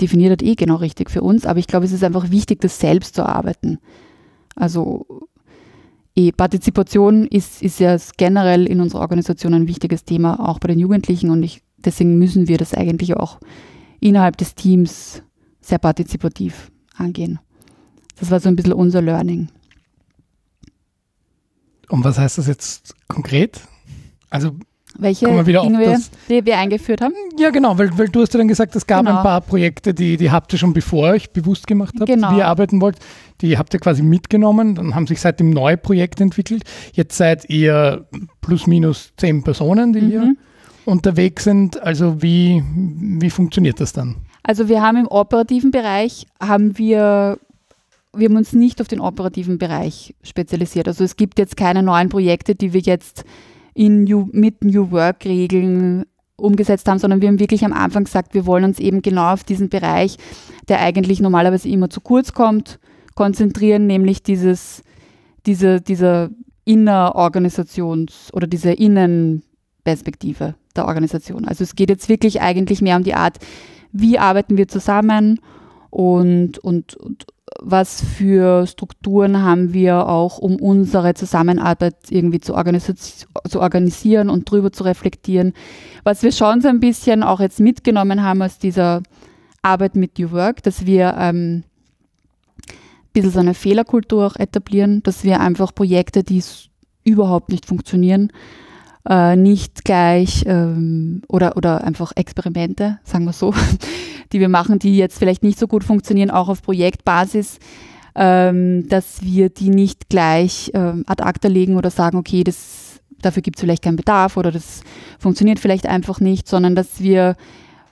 definiert hat, eh genau richtig für uns. Aber ich glaube, es ist einfach wichtig, das selbst zu arbeiten. Also eh, Partizipation ist, ist ja generell in unserer Organisation ein wichtiges Thema, auch bei den Jugendlichen. Und ich, deswegen müssen wir das eigentlich auch innerhalb des Teams sehr partizipativ angehen. Das war so ein bisschen unser Learning. Und was heißt das jetzt konkret? Also welche Dinge wir, die wir eingeführt haben? Ja, genau, weil, weil du hast ja dann gesagt, es gab genau. ein paar Projekte, die, die habt ihr schon bevor euch bewusst gemacht habt, genau. wie ihr arbeiten wollt. Die habt ihr quasi mitgenommen, dann haben sich seitdem neue Projekte entwickelt. Jetzt seid ihr plus minus zehn Personen, die mhm. ihr unterwegs sind. Also wie, wie funktioniert das dann? Also wir haben im operativen Bereich, haben wir, wir haben uns nicht auf den operativen Bereich spezialisiert. Also es gibt jetzt keine neuen Projekte, die wir jetzt in New, mit New Work-Regeln umgesetzt haben, sondern wir haben wirklich am Anfang gesagt, wir wollen uns eben genau auf diesen Bereich, der eigentlich normalerweise immer zu kurz kommt, konzentrieren, nämlich dieses, diese, dieser Innerorganisations- oder diese Innenperspektive der Organisation. Also es geht jetzt wirklich eigentlich mehr um die Art, wie arbeiten wir zusammen und, und, und was für Strukturen haben wir auch, um unsere Zusammenarbeit irgendwie zu, organis zu organisieren und drüber zu reflektieren. Was wir schon so ein bisschen auch jetzt mitgenommen haben aus dieser Arbeit mit New Work, dass wir ähm, ein bisschen so eine Fehlerkultur auch etablieren, dass wir einfach Projekte, die überhaupt nicht funktionieren, äh, nicht gleich ähm, oder, oder einfach Experimente, sagen wir so, die wir machen, die jetzt vielleicht nicht so gut funktionieren, auch auf Projektbasis, ähm, dass wir die nicht gleich ähm, ad acta legen oder sagen, okay, das, dafür gibt es vielleicht keinen Bedarf oder das funktioniert vielleicht einfach nicht, sondern dass wir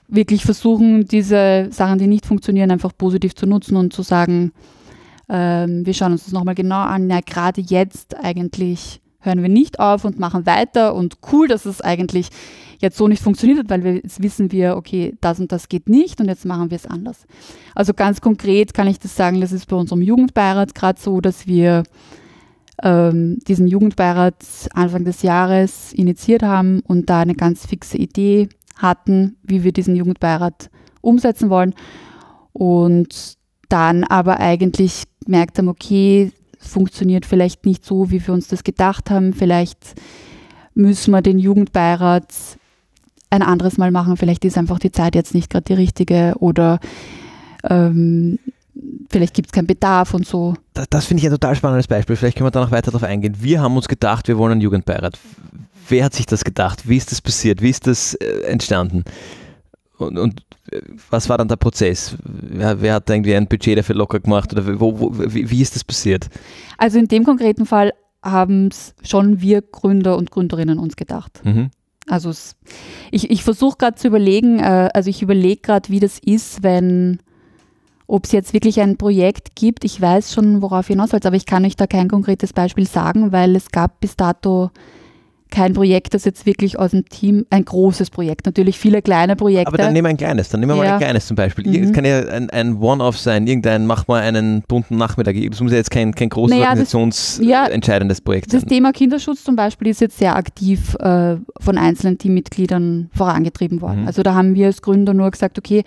wirklich versuchen, diese Sachen, die nicht funktionieren, einfach positiv zu nutzen und zu sagen, ähm, wir schauen uns das nochmal genau an, ja, gerade jetzt eigentlich hören wir nicht auf und machen weiter und cool, dass es eigentlich jetzt so nicht funktioniert hat, weil wir, jetzt wissen wir, okay, das und das geht nicht und jetzt machen wir es anders. Also ganz konkret kann ich das sagen, das ist bei unserem Jugendbeirat gerade so, dass wir ähm, diesen Jugendbeirat Anfang des Jahres initiiert haben und da eine ganz fixe Idee hatten, wie wir diesen Jugendbeirat umsetzen wollen und dann aber eigentlich gemerkt haben, okay, funktioniert vielleicht nicht so, wie wir uns das gedacht haben. Vielleicht müssen wir den Jugendbeirat ein anderes Mal machen. Vielleicht ist einfach die Zeit jetzt nicht gerade die richtige oder ähm, vielleicht gibt es keinen Bedarf und so. Das, das finde ich ein total spannendes Beispiel. Vielleicht können wir da noch weiter darauf eingehen. Wir haben uns gedacht, wir wollen einen Jugendbeirat. Wer hat sich das gedacht? Wie ist das passiert? Wie ist das äh, entstanden? Und, und was war dann der Prozess? Wer, wer, hat irgendwie ein Budget dafür locker gemacht oder wo, wo, wie, wie, ist das passiert? Also in dem konkreten Fall haben es schon wir Gründer und Gründerinnen uns gedacht. Mhm. Also es, ich, ich versuche gerade zu überlegen, äh, also ich überlege gerade, wie das ist, wenn, ob es jetzt wirklich ein Projekt gibt. Ich weiß schon, worauf hinaus soll, aber ich kann euch da kein konkretes Beispiel sagen, weil es gab bis dato kein Projekt, das jetzt wirklich aus dem Team, ein großes Projekt, natürlich viele kleine Projekte. Aber dann nehmen wir ein kleines, dann nehmen wir ja. mal ein kleines zum Beispiel. Mhm. Es kann ja ein, ein One-Off sein, irgendein, mach mal einen bunten Nachmittag. Das muss ja jetzt kein, kein großes naja, organisationsentscheidendes ja, Projekt sein. Das Thema Kinderschutz zum Beispiel ist jetzt sehr aktiv äh, von einzelnen Teammitgliedern vorangetrieben worden. Mhm. Also da haben wir als Gründer nur gesagt, okay,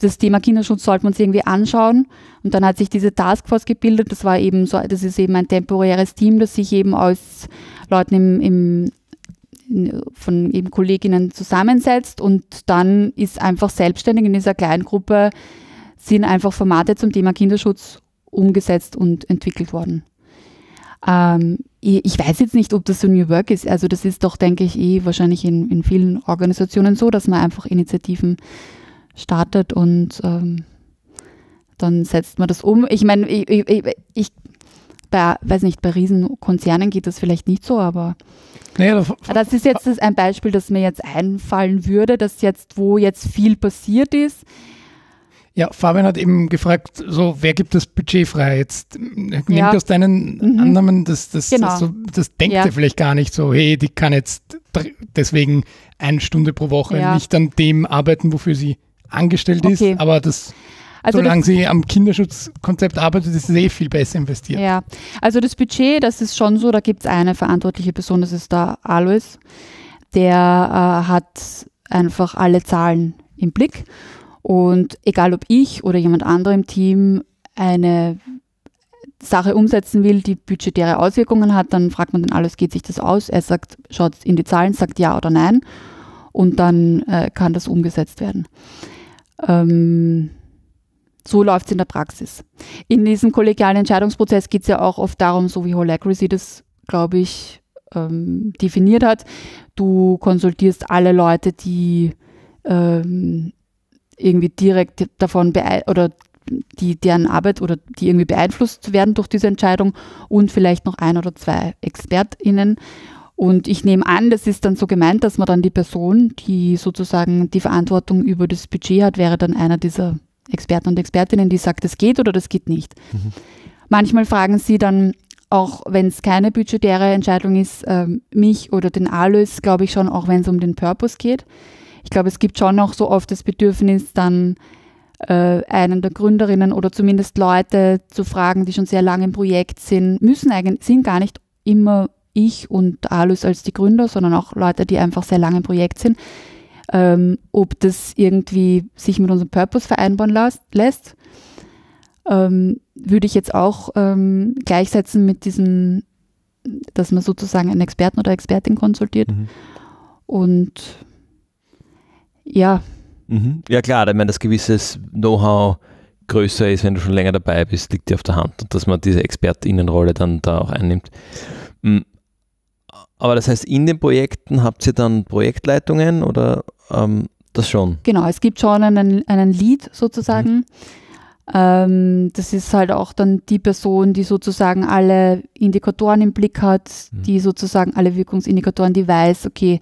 das Thema Kinderschutz sollten wir uns irgendwie anschauen. Und dann hat sich diese Taskforce gebildet. Das war eben so, das ist eben ein temporäres Team, das sich eben aus Leuten im, im von eben Kolleginnen zusammensetzt und dann ist einfach selbstständig in dieser kleinen Gruppe sind einfach Formate zum Thema Kinderschutz umgesetzt und entwickelt worden. Ähm, ich weiß jetzt nicht, ob das so New Work ist. Also das ist doch, denke ich, eh wahrscheinlich in, in vielen Organisationen so, dass man einfach Initiativen startet und ähm, dann setzt man das um. Ich meine, ich, ich, ich bei, weiß nicht, bei Riesenkonzernen geht das vielleicht nicht so, aber naja, das ist jetzt ein Beispiel, das mir jetzt einfallen würde, dass jetzt, wo jetzt viel passiert ist. Ja, Fabian hat eben gefragt, so, wer gibt das Budget frei? Jetzt nimmt ja. aus deinen mhm. Annahmen, das, das, genau. das, so, das denkt ja. er vielleicht gar nicht so, hey, die kann jetzt deswegen eine Stunde pro Woche ja. nicht an dem arbeiten, wofür sie angestellt okay. ist, aber das also Solange das, sie am Kinderschutzkonzept arbeitet, ist es eh viel besser investiert. Ja, also das Budget, das ist schon so, da gibt es eine verantwortliche Person, das ist der Alois. Der äh, hat einfach alle Zahlen im Blick. Und egal ob ich oder jemand anderer im Team eine Sache umsetzen will, die budgetäre Auswirkungen hat, dann fragt man den alles, geht sich das aus? Er sagt, schaut in die Zahlen, sagt ja oder nein und dann äh, kann das umgesetzt werden. Ähm, so läuft es in der Praxis. In diesem kollegialen Entscheidungsprozess geht es ja auch oft darum, so wie Holacracy das, glaube ich, ähm, definiert hat. Du konsultierst alle Leute, die ähm, irgendwie direkt davon oder die deren Arbeit oder die irgendwie beeinflusst werden durch diese Entscheidung und vielleicht noch ein oder zwei ExpertInnen. Und ich nehme an, das ist dann so gemeint, dass man dann die Person, die sozusagen die Verantwortung über das Budget hat, wäre dann einer dieser Experten und Expertinnen, die sagt, das geht oder das geht nicht. Mhm. Manchmal fragen sie dann, auch wenn es keine budgetäre Entscheidung ist, äh, mich oder den Alois, glaube ich schon, auch wenn es um den Purpose geht. Ich glaube, es gibt schon noch so oft das Bedürfnis, dann äh, einen der Gründerinnen oder zumindest Leute zu fragen, die schon sehr lange im Projekt sind, müssen eigentlich, sind gar nicht immer ich und Alois als die Gründer, sondern auch Leute, die einfach sehr lange im Projekt sind, ähm, ob das irgendwie sich mit unserem Purpose vereinbaren las, lässt. Ähm, würde ich jetzt auch ähm, gleichsetzen mit diesem, dass man sozusagen einen Experten oder Expertin konsultiert. Mhm. Und ja. Mhm. Ja klar, ich meine, dass gewisses Know-how größer ist, wenn du schon länger dabei bist, liegt dir auf der Hand und dass man diese Expertinnenrolle dann da auch einnimmt. Aber das heißt, in den Projekten habt ihr dann Projektleitungen oder ähm, das schon? Genau, es gibt schon einen, einen Lead sozusagen. Mhm. Ähm, das ist halt auch dann die Person, die sozusagen alle Indikatoren im Blick hat, mhm. die sozusagen alle Wirkungsindikatoren, die weiß, okay,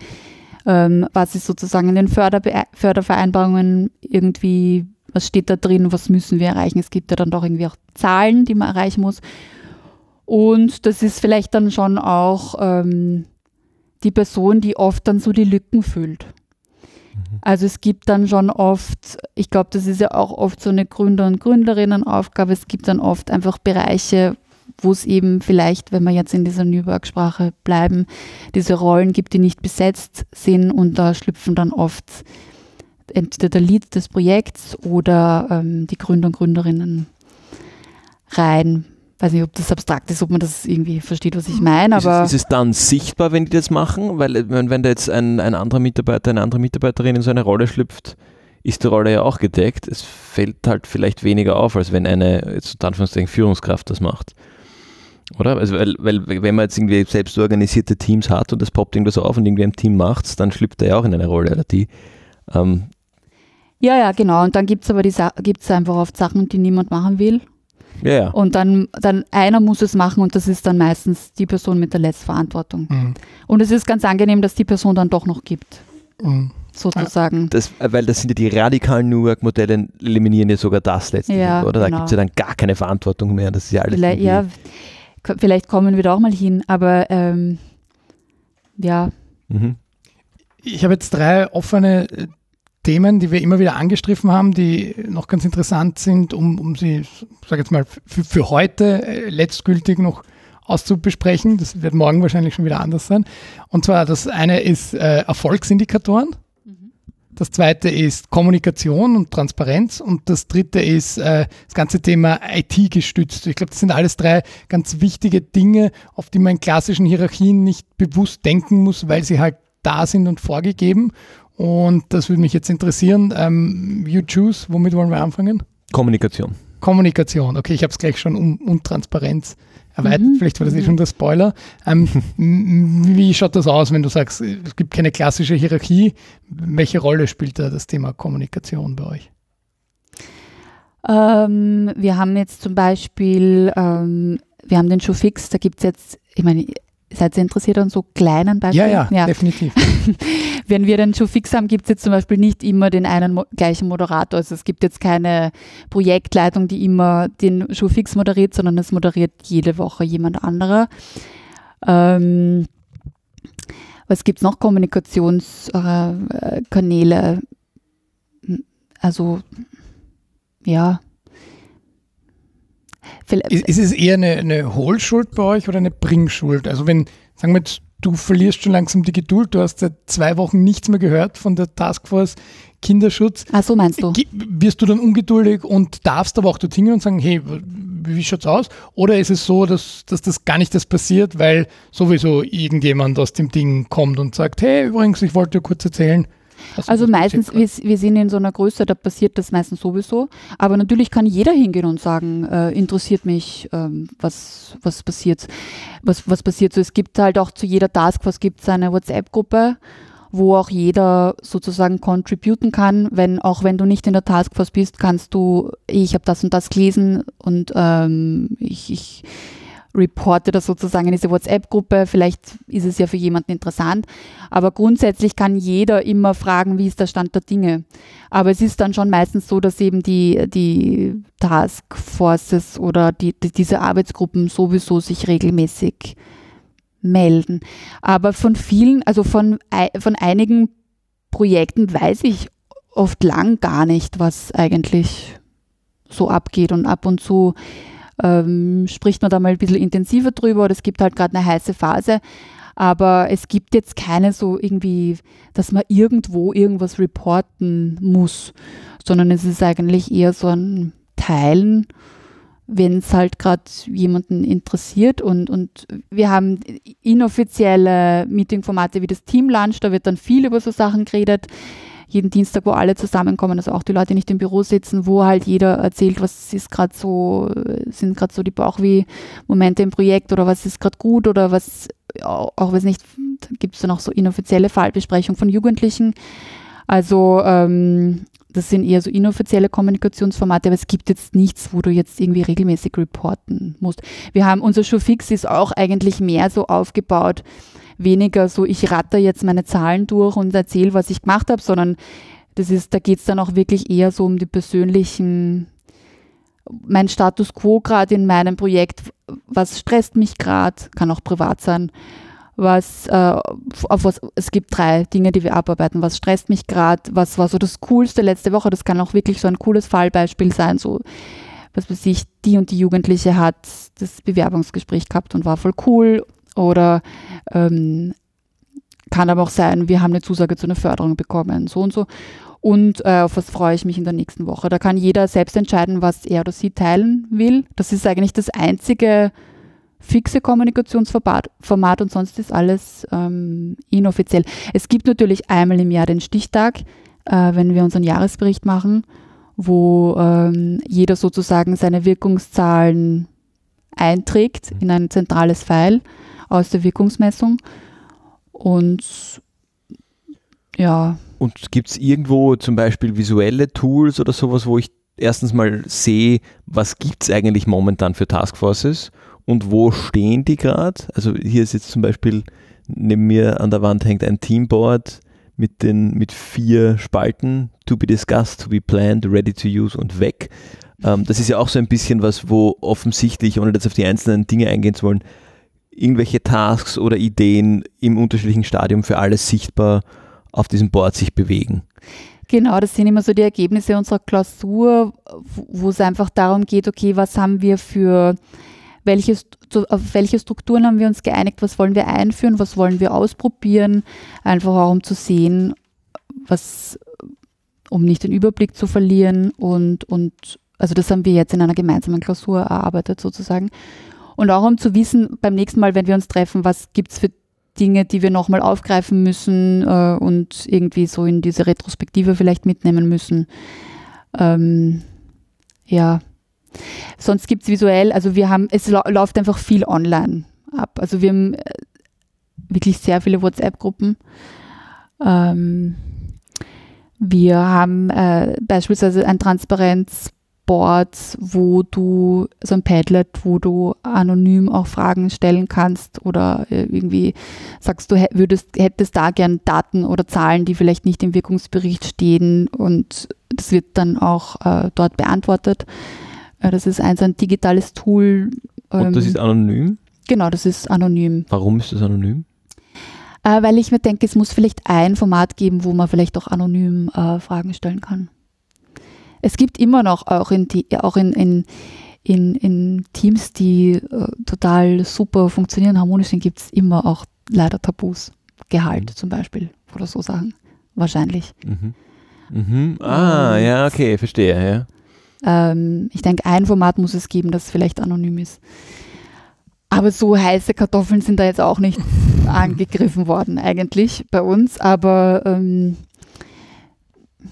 ähm, was ist sozusagen in den Förderbe Fördervereinbarungen irgendwie, was steht da drin, was müssen wir erreichen. Es gibt ja dann doch irgendwie auch Zahlen, die man erreichen muss. Und das ist vielleicht dann schon auch ähm, die Person, die oft dann so die Lücken füllt. Mhm. Also es gibt dann schon oft, ich glaube, das ist ja auch oft so eine Gründer- und Gründerinnenaufgabe, es gibt dann oft einfach Bereiche, wo es eben vielleicht, wenn wir jetzt in dieser Nürnberg-Sprache bleiben, diese Rollen gibt, die nicht besetzt sind und da schlüpfen dann oft entweder der Lead des Projekts oder ähm, die Gründer und Gründerinnen rein, weiß nicht, ob das abstrakt ist, ob man das irgendwie versteht, was ich meine. Aber ist, es, ist es dann sichtbar, wenn die das machen? Weil wenn, wenn da jetzt ein, ein anderer Mitarbeiter, eine andere Mitarbeiterin in so eine Rolle schlüpft, ist die Rolle ja auch gedeckt. Es fällt halt vielleicht weniger auf, als wenn eine, jetzt Anführungszeichen, Führungskraft das macht. Oder? Also, weil, weil, wenn man jetzt irgendwie selbst organisierte Teams hat und das poppt irgendwas auf und irgendwie ein Team macht dann schlüpft er ja auch in eine Rolle oder die. Ähm. Ja, ja, genau. Und dann gibt es aber die gibt's einfach oft Sachen, die niemand machen will. Ja, ja. Und dann, dann einer muss es machen und das ist dann meistens die Person mit der Letztverantwortung. Mhm. Und es ist ganz angenehm, dass die Person dann doch noch gibt. Mhm. Sozusagen. Das, weil das sind ja die radikalen New Work-Modelle, eliminieren ja sogar das letztlich, ja, oder? Da genau. gibt es ja dann gar keine Verantwortung mehr. Das ist ja alles. Ja, vielleicht kommen wir da auch mal hin, aber ähm, ja. Mhm. Ich habe jetzt drei offene äh, Themen, die wir immer wieder angestriffen haben, die noch ganz interessant sind, um, um sie, sage jetzt mal, für, für heute äh, letztgültig noch auszubesprechen. Das wird morgen wahrscheinlich schon wieder anders sein. Und zwar das eine ist äh, Erfolgsindikatoren. Mhm. Das zweite ist Kommunikation und Transparenz und das dritte ist äh, das ganze Thema IT gestützt. Ich glaube, das sind alles drei ganz wichtige Dinge, auf die man in klassischen Hierarchien nicht bewusst denken muss, weil sie halt da sind und vorgegeben. Und das würde mich jetzt interessieren. Ähm, you choose, womit wollen wir anfangen? Kommunikation. Kommunikation, okay, ich habe es gleich schon um, um Transparenz erweitert, mhm. vielleicht war das eh schon der Spoiler. Ähm, wie schaut das aus, wenn du sagst, es gibt keine klassische Hierarchie? Welche Rolle spielt da das Thema Kommunikation bei euch? Ähm, wir haben jetzt zum Beispiel, ähm, wir haben den Schuh fix, da gibt es jetzt, ich meine, Seid ihr interessiert an so kleinen Beispielen? Ja, ja, ja. definitiv. Wenn wir den Show fix haben, gibt es jetzt zum Beispiel nicht immer den einen mo gleichen Moderator. Also es gibt jetzt keine Projektleitung, die immer den Show fix moderiert, sondern es moderiert jede Woche jemand anderer. Ähm, was gibt es noch? Kommunikationskanäle. Äh, also, ja. Ist, es eher eine, eine Hohlschuld bei euch oder eine Bringschuld? Also wenn, sagen wir jetzt, du verlierst schon langsam die Geduld, du hast seit zwei Wochen nichts mehr gehört von der Taskforce Kinderschutz. Ach so meinst du. Wirst du dann ungeduldig und darfst aber auch dort hingehen und sagen, hey, wie schaut's aus? Oder ist es so, dass, dass das gar nicht das passiert, weil sowieso irgendjemand aus dem Ding kommt und sagt, hey, übrigens, ich wollte dir kurz erzählen, also meistens, wir, wir, sind in so einer Größe, da passiert das meistens sowieso. Aber natürlich kann jeder hingehen und sagen, äh, interessiert mich, ähm, was, was passiert, was, was passiert. So, es gibt halt auch zu jeder Taskforce gibt es eine WhatsApp-Gruppe, wo auch jeder sozusagen contributen kann. Wenn, auch wenn du nicht in der Taskforce bist, kannst du, ich habe das und das gelesen und ähm, ich, ich reporte das sozusagen in diese WhatsApp-Gruppe. Vielleicht ist es ja für jemanden interessant. Aber grundsätzlich kann jeder immer fragen, wie ist der Stand der Dinge. Aber es ist dann schon meistens so, dass eben die, die Taskforces oder die, die, diese Arbeitsgruppen sowieso sich regelmäßig melden. Aber von vielen, also von, von einigen Projekten weiß ich oft lang gar nicht, was eigentlich so abgeht. Und ab und zu ähm, spricht man da mal ein bisschen intensiver drüber oder es gibt halt gerade eine heiße Phase. Aber es gibt jetzt keine so irgendwie, dass man irgendwo irgendwas reporten muss, sondern es ist eigentlich eher so ein Teilen, wenn es halt gerade jemanden interessiert. Und, und wir haben inoffizielle Meeting-Formate wie das Team Lunch, da wird dann viel über so Sachen geredet jeden Dienstag, wo alle zusammenkommen, also auch die Leute nicht im Büro sitzen, wo halt jeder erzählt, was ist gerade so, sind gerade so die Bauchweh-Momente im Projekt oder was ist gerade gut oder was, auch weiß nicht, gibt es dann auch so inoffizielle Fallbesprechungen von Jugendlichen. Also ähm, das sind eher so inoffizielle Kommunikationsformate, aber es gibt jetzt nichts, wo du jetzt irgendwie regelmäßig reporten musst. Wir haben, unser Showfix ist auch eigentlich mehr so aufgebaut, weniger so, ich ratter jetzt meine Zahlen durch und erzähle, was ich gemacht habe, sondern das ist, da geht es dann auch wirklich eher so um die persönlichen, mein Status quo gerade in meinem Projekt, was stresst mich gerade, kann auch privat sein, was, äh, auf was, es gibt drei Dinge, die wir abarbeiten, was stresst mich gerade, was war so das Coolste letzte Woche, das kann auch wirklich so ein cooles Fallbeispiel sein, so, was weiß ich, die und die Jugendliche hat das Bewerbungsgespräch gehabt und war voll cool oder ähm, kann aber auch sein, wir haben eine Zusage zu einer Förderung bekommen, so und so. Und äh, auf was freue ich mich in der nächsten Woche. Da kann jeder selbst entscheiden, was er oder sie teilen will. Das ist eigentlich das einzige fixe Kommunikationsformat Format und sonst ist alles ähm, inoffiziell. Es gibt natürlich einmal im Jahr den Stichtag, äh, wenn wir unseren Jahresbericht machen, wo ähm, jeder sozusagen seine Wirkungszahlen einträgt in ein zentrales File aus der Wirkungsmessung. Und ja. Und gibt es irgendwo zum Beispiel visuelle Tools oder sowas, wo ich erstens mal sehe, was gibt es eigentlich momentan für Taskforces und wo stehen die gerade? Also hier ist jetzt zum Beispiel neben mir an der Wand hängt ein Teamboard mit, den, mit vier Spalten, to be discussed, to be planned, ready to use und weg. Ähm, das ist ja auch so ein bisschen was, wo offensichtlich, ohne jetzt auf die einzelnen Dinge eingehen zu wollen, irgendwelche Tasks oder Ideen im unterschiedlichen Stadium für alles sichtbar auf diesem Board sich bewegen. Genau, das sind immer so die Ergebnisse unserer Klausur, wo es einfach darum geht, okay, was haben wir für, welche, auf welche Strukturen haben wir uns geeinigt, was wollen wir einführen, was wollen wir ausprobieren, einfach auch um zu sehen, was, um nicht den Überblick zu verlieren und, und also das haben wir jetzt in einer gemeinsamen Klausur erarbeitet sozusagen. Und auch um zu wissen, beim nächsten Mal, wenn wir uns treffen, was gibt es für Dinge, die wir nochmal aufgreifen müssen äh, und irgendwie so in diese Retrospektive vielleicht mitnehmen müssen. Ähm, ja. Sonst gibt es visuell, also wir haben, es la läuft einfach viel online ab. Also wir haben äh, wirklich sehr viele WhatsApp-Gruppen. Ähm, wir haben äh, beispielsweise ein Transparenz Boards, wo du, so ein Padlet, wo du anonym auch Fragen stellen kannst oder äh, irgendwie sagst du, würdest, hättest da gern Daten oder Zahlen, die vielleicht nicht im Wirkungsbericht stehen und das wird dann auch äh, dort beantwortet. Äh, das ist ein, so ein digitales Tool. Ähm, und das ähm, ist anonym? Genau, das ist anonym. Warum ist das anonym? Äh, weil ich mir denke, es muss vielleicht ein Format geben, wo man vielleicht auch anonym äh, Fragen stellen kann es gibt immer noch auch in, auch in, in, in, in Teams, die äh, total super funktionieren, harmonisch sind, gibt es immer auch leider Tabus. Gehalt mhm. zum Beispiel oder so Sachen. Wahrscheinlich. Mhm. Mhm. Ah, Und, ja, okay, verstehe, ja. Ähm, ich denke, ein Format muss es geben, das vielleicht anonym ist. Aber so heiße Kartoffeln sind da jetzt auch nicht angegriffen worden, eigentlich bei uns. Aber ähm,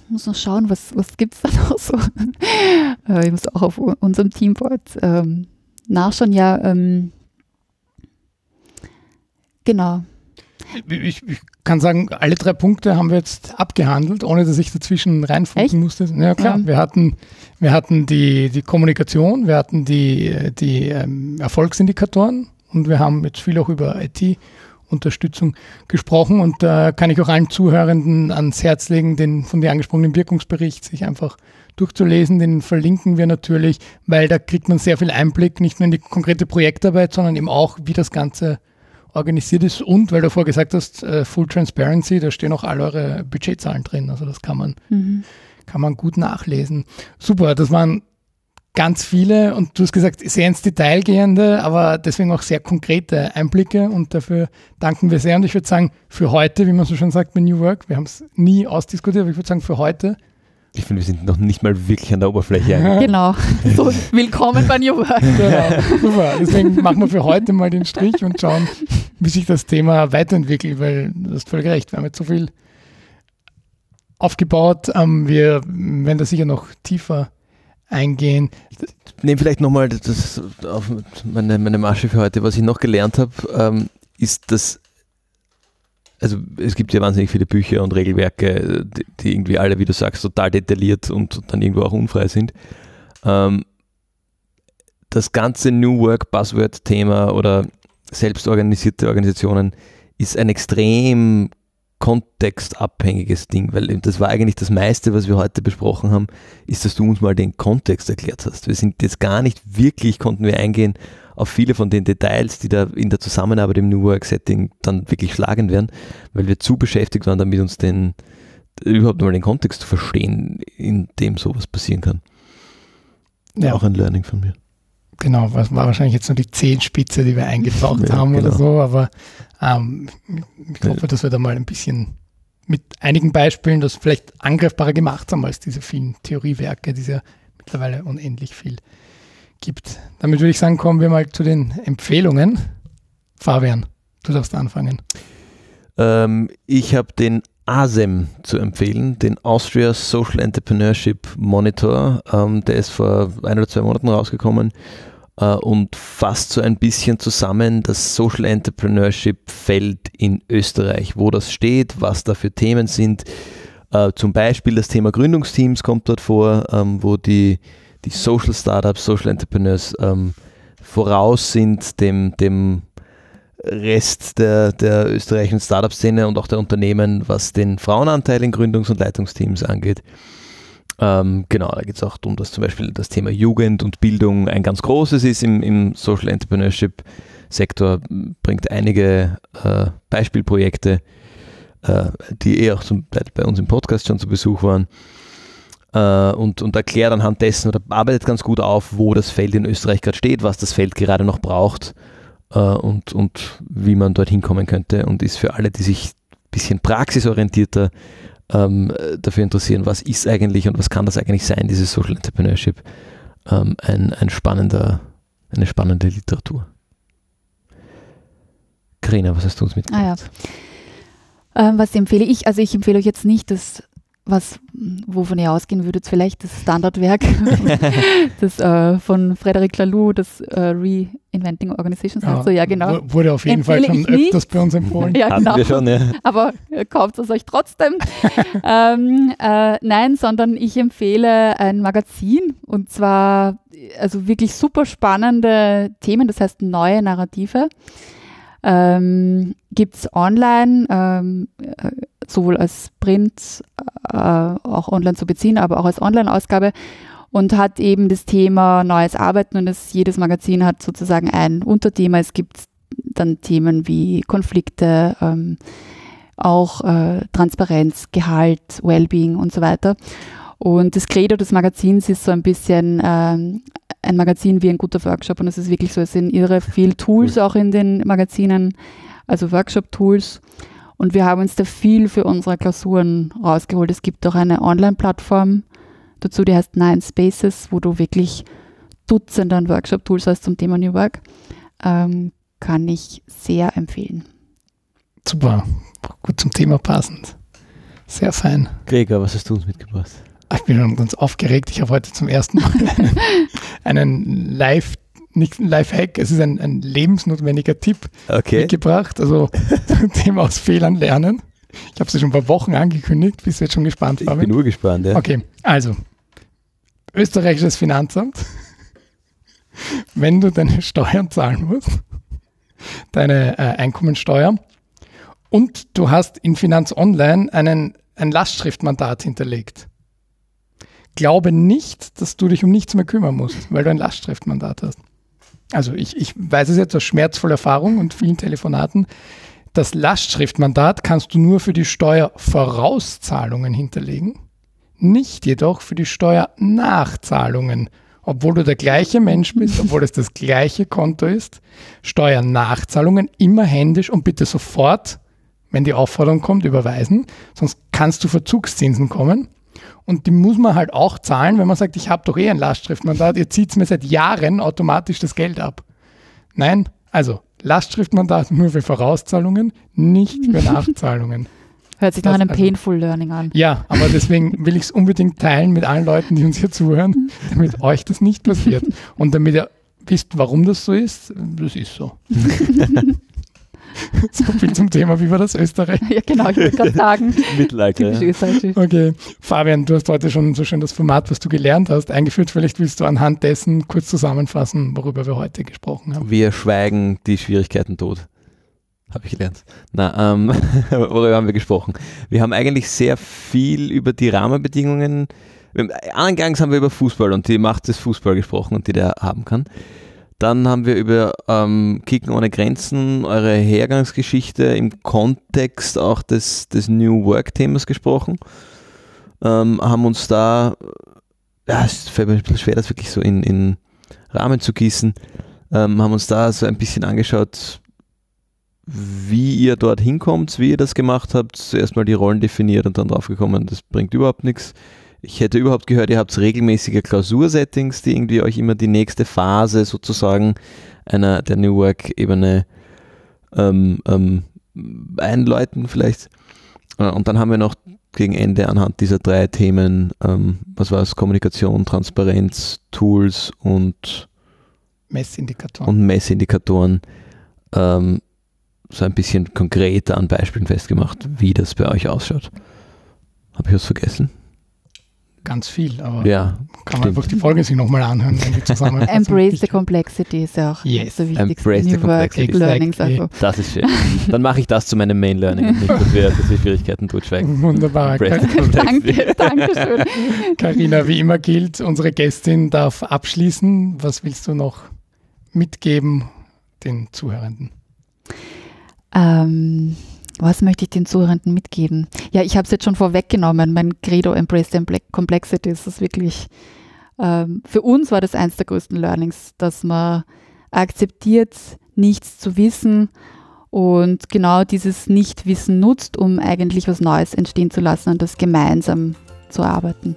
muss noch schauen, was, was gibt es da noch so. äh, ich muss auch auf unserem Teamboard ähm, nachschauen. Ja, ähm, genau. ich, ich, kann sagen, alle drei Punkte haben wir jetzt abgehandelt, ohne dass ich dazwischen reinfunken musste. Ja klar, ja. wir hatten, wir hatten die, die Kommunikation, wir hatten die, die ähm, Erfolgsindikatoren und wir haben jetzt viel auch über IT Unterstützung gesprochen und da äh, kann ich auch allen Zuhörenden ans Herz legen, den von dir angesprochenen Wirkungsbericht sich einfach durchzulesen. Den verlinken wir natürlich, weil da kriegt man sehr viel Einblick, nicht nur in die konkrete Projektarbeit, sondern eben auch, wie das Ganze organisiert ist und, weil du vorher gesagt hast, uh, Full Transparency, da stehen auch all eure Budgetzahlen drin. Also das kann man, mhm. kann man gut nachlesen. Super, das waren ganz viele und du hast gesagt, sehr ins Detail gehende, aber deswegen auch sehr konkrete Einblicke und dafür danken wir sehr. Und ich würde sagen, für heute, wie man so schon sagt bei New Work, wir haben es nie ausdiskutiert, aber ich würde sagen, für heute. Ich finde, wir sind noch nicht mal wirklich an der Oberfläche. genau. So, willkommen bei New Work. Genau, super. Deswegen machen wir für heute mal den Strich und schauen, wie sich das Thema weiterentwickelt, weil du hast völlig recht, wir haben jetzt so viel aufgebaut. Ähm, wir werden da sicher noch tiefer eingehen. Ich nehme vielleicht nochmal das auf meine, meine Masche für heute. Was ich noch gelernt habe, ähm, ist, dass also es gibt ja wahnsinnig viele Bücher und Regelwerke, die, irgendwie alle, wie du sagst, total detailliert und dann irgendwo auch unfrei sind. Ähm, das ganze New Work Buzzword-Thema oder selbstorganisierte Organisationen ist ein extrem kontextabhängiges Ding, weil das war eigentlich das meiste, was wir heute besprochen haben, ist, dass du uns mal den Kontext erklärt hast. Wir sind jetzt gar nicht wirklich, konnten wir eingehen auf viele von den Details, die da in der Zusammenarbeit im New Work Setting dann wirklich schlagend werden, weil wir zu beschäftigt waren, damit uns den, überhaupt mal den Kontext zu verstehen, in dem sowas passieren kann. Ja. Auch ein Learning von mir. Genau, was war wahrscheinlich jetzt nur die Zehenspitze, die wir eingetaucht ja, haben genau. oder so, aber ähm, ich hoffe, dass wir da mal ein bisschen mit einigen Beispielen das vielleicht angreifbarer gemacht haben als diese vielen Theoriewerke, die es ja mittlerweile unendlich viel gibt. Damit würde ich sagen, kommen wir mal zu den Empfehlungen. Fabian, du darfst anfangen. Ähm, ich habe den ASEM zu empfehlen, den Austria Social Entrepreneurship Monitor. Ähm, der ist vor ein oder zwei Monaten rausgekommen äh, und fasst so ein bisschen zusammen das Social Entrepreneurship Feld in Österreich, wo das steht, was da für Themen sind. Äh, zum Beispiel das Thema Gründungsteams kommt dort vor, ähm, wo die, die Social Startups, Social Entrepreneurs ähm, voraus sind dem, dem Rest der, der österreichischen Startup-Szene und auch der Unternehmen, was den Frauenanteil in Gründungs- und Leitungsteams angeht. Ähm, genau, da geht es auch darum, dass zum Beispiel das Thema Jugend und Bildung ein ganz großes ist im, im Social Entrepreneurship Sektor, bringt einige äh, Beispielprojekte, äh, die eh auch zum, bei uns im Podcast schon zu Besuch waren. Äh, und, und erklärt anhand dessen oder arbeitet ganz gut auf, wo das Feld in Österreich gerade steht, was das Feld gerade noch braucht äh, und, und wie man dorthin kommen könnte und ist für alle, die sich ein bisschen praxisorientierter ähm, dafür interessieren, was ist eigentlich und was kann das eigentlich sein, dieses Social Entrepreneurship, ähm, ein, ein spannender, eine spannende Literatur. Karina, was hast du uns mitgebracht? Ah, ja. ähm, was empfehle ich? Also ich empfehle euch jetzt nicht das was, wovon ihr ausgehen würdet, vielleicht das Standardwerk das, äh, von Frederic Laloux, das äh, Reinventing Organizations. Ja, so, ja, genau. Wurde auf jeden Empfehle Fall schon öfters bei uns empfohlen. ja, genau. wir schon, ja. Aber äh, kauft es euch trotzdem. ähm, äh, nein, sondern ich empfehle ein Magazin und zwar also wirklich super spannende Themen, das heißt neue Narrative. Ähm, Gibt es online, ähm, äh, sowohl als Print, äh, auch online zu beziehen, aber auch als Online-Ausgabe und hat eben das Thema neues Arbeiten und es, jedes Magazin hat sozusagen ein Unterthema. Es gibt dann Themen wie Konflikte, ähm, auch äh, Transparenz, Gehalt, Wellbeing und so weiter. Und das Credo des Magazins ist so ein bisschen ähm, ein Magazin wie ein guter Workshop und es ist wirklich so, es sind irre viel Tools auch in den Magazinen, also Workshop-Tools. Und wir haben uns da viel für unsere Klausuren rausgeholt. Es gibt auch eine Online-Plattform dazu, die heißt Nine Spaces, wo du wirklich Dutzende an Workshop-Tools hast zum Thema New Work. Ähm, kann ich sehr empfehlen. Super, gut zum Thema passend. Sehr fein. Gregor, was hast du uns mitgebracht? Ich bin schon ganz aufgeregt. Ich habe heute zum ersten Mal einen, einen Live nicht ein Lifehack, es ist ein, ein lebensnotwendiger Tipp Okay. mitgebracht. Also zum Thema aus Fehlern lernen. Ich habe es schon vor Wochen angekündigt. Bist du jetzt schon gespannt, Ich Fabian? bin urgespannt, ja. Okay, also österreichisches Finanzamt. Wenn du deine Steuern zahlen musst, deine äh, Einkommensteuer, und du hast in Finanz Online einen, ein Lastschriftmandat hinterlegt. Glaube nicht, dass du dich um nichts mehr kümmern musst, weil du ein Lastschriftmandat hast. Also ich, ich weiß es jetzt aus schmerzvoller Erfahrung und vielen Telefonaten. Das Lastschriftmandat kannst du nur für die Steuervorauszahlungen hinterlegen nicht jedoch für die Steuernachzahlungen. Obwohl du der gleiche Mensch bist, obwohl es das gleiche Konto ist, Steuernachzahlungen immer händisch und bitte sofort, wenn die Aufforderung kommt, überweisen, sonst kannst du Verzugszinsen kommen. Und die muss man halt auch zahlen, wenn man sagt, ich habe doch eh ein Lastschriftmandat, ihr zieht mir seit Jahren automatisch das Geld ab. Nein, also Lastschriftmandat nur für Vorauszahlungen, nicht für Nachzahlungen. Hört sich nach einem also- Painful Learning an. Ja, aber deswegen will ich es unbedingt teilen mit allen Leuten, die uns hier zuhören, damit euch das nicht passiert. Und damit ihr wisst, warum das so ist, das ist so. so viel zum Thema, wie war das Österreich? Ja, genau, ich wollte gerade sagen. Mittelalter. Ja. Okay, Fabian, du hast heute schon so schön das Format, was du gelernt hast, eingeführt. Vielleicht willst du anhand dessen kurz zusammenfassen, worüber wir heute gesprochen haben. Wir schweigen die Schwierigkeiten tot. Habe ich gelernt. Na, ähm, worüber haben wir gesprochen? Wir haben eigentlich sehr viel über die Rahmenbedingungen. wir haben- Eingangs haben wir über Fußball und die Macht des Fußball gesprochen und die der haben kann. Dann haben wir über ähm, Kicken ohne Grenzen, eure Hergangsgeschichte im Kontext auch des, des New Work-Themas gesprochen. Ähm, haben uns da, ja, es fällt mir ein bisschen schwer, das wirklich so in, in Rahmen zu gießen ähm, haben uns da so ein bisschen angeschaut, wie ihr dort hinkommt, wie ihr das gemacht habt. Zuerst mal die Rollen definiert und dann draufgekommen, das bringt überhaupt nichts. Ich hätte überhaupt gehört, ihr habt regelmäßige Klausursettings, die irgendwie euch immer die nächste Phase sozusagen einer der New Work-Ebene ähm, ähm, einläuten vielleicht. Äh, Und dann haben wir noch gegen Ende anhand dieser drei Themen, ähm, was war es, Kommunikation, Transparenz, Tools und Messindikatoren. und Messindikatoren ähm, so ein bisschen konkreter an Beispielen festgemacht, wie das bei euch ausschaut. Habe ich was vergessen? Ganz viel, aber Ja, kann man stimmt. einfach die Folge sich nochmal anhören, wenn die zusammen Embrace the complexity ist ja auch Yes. so wichtig. Embrace the complexity. Learnings. Exactly. Also. das ist schön. Dann mache ich das zu meinem Main Learning und nicht, dass wir, dass wir Schwierigkeiten totschweigen. Wunderbar. Embrace the complexity. Danke, danke schön. Carina, wie immer gilt, unsere Gästin darf abschließen. Was willst du noch mitgeben den Zuhörenden? Ähm, was möchte ich den Zuhörenden mitgeben? Ja, ich habe es jetzt schon vorweggenommen. Mein Credo Embrace the Complex- Complexity ist das wirklich. Ähm, für uns war das eins der größten Learnings, dass man akzeptiert, nichts zu wissen und genau dieses Nichtwissen nutzt, um eigentlich was Neues entstehen zu lassen und das gemeinsam zu arbeiten.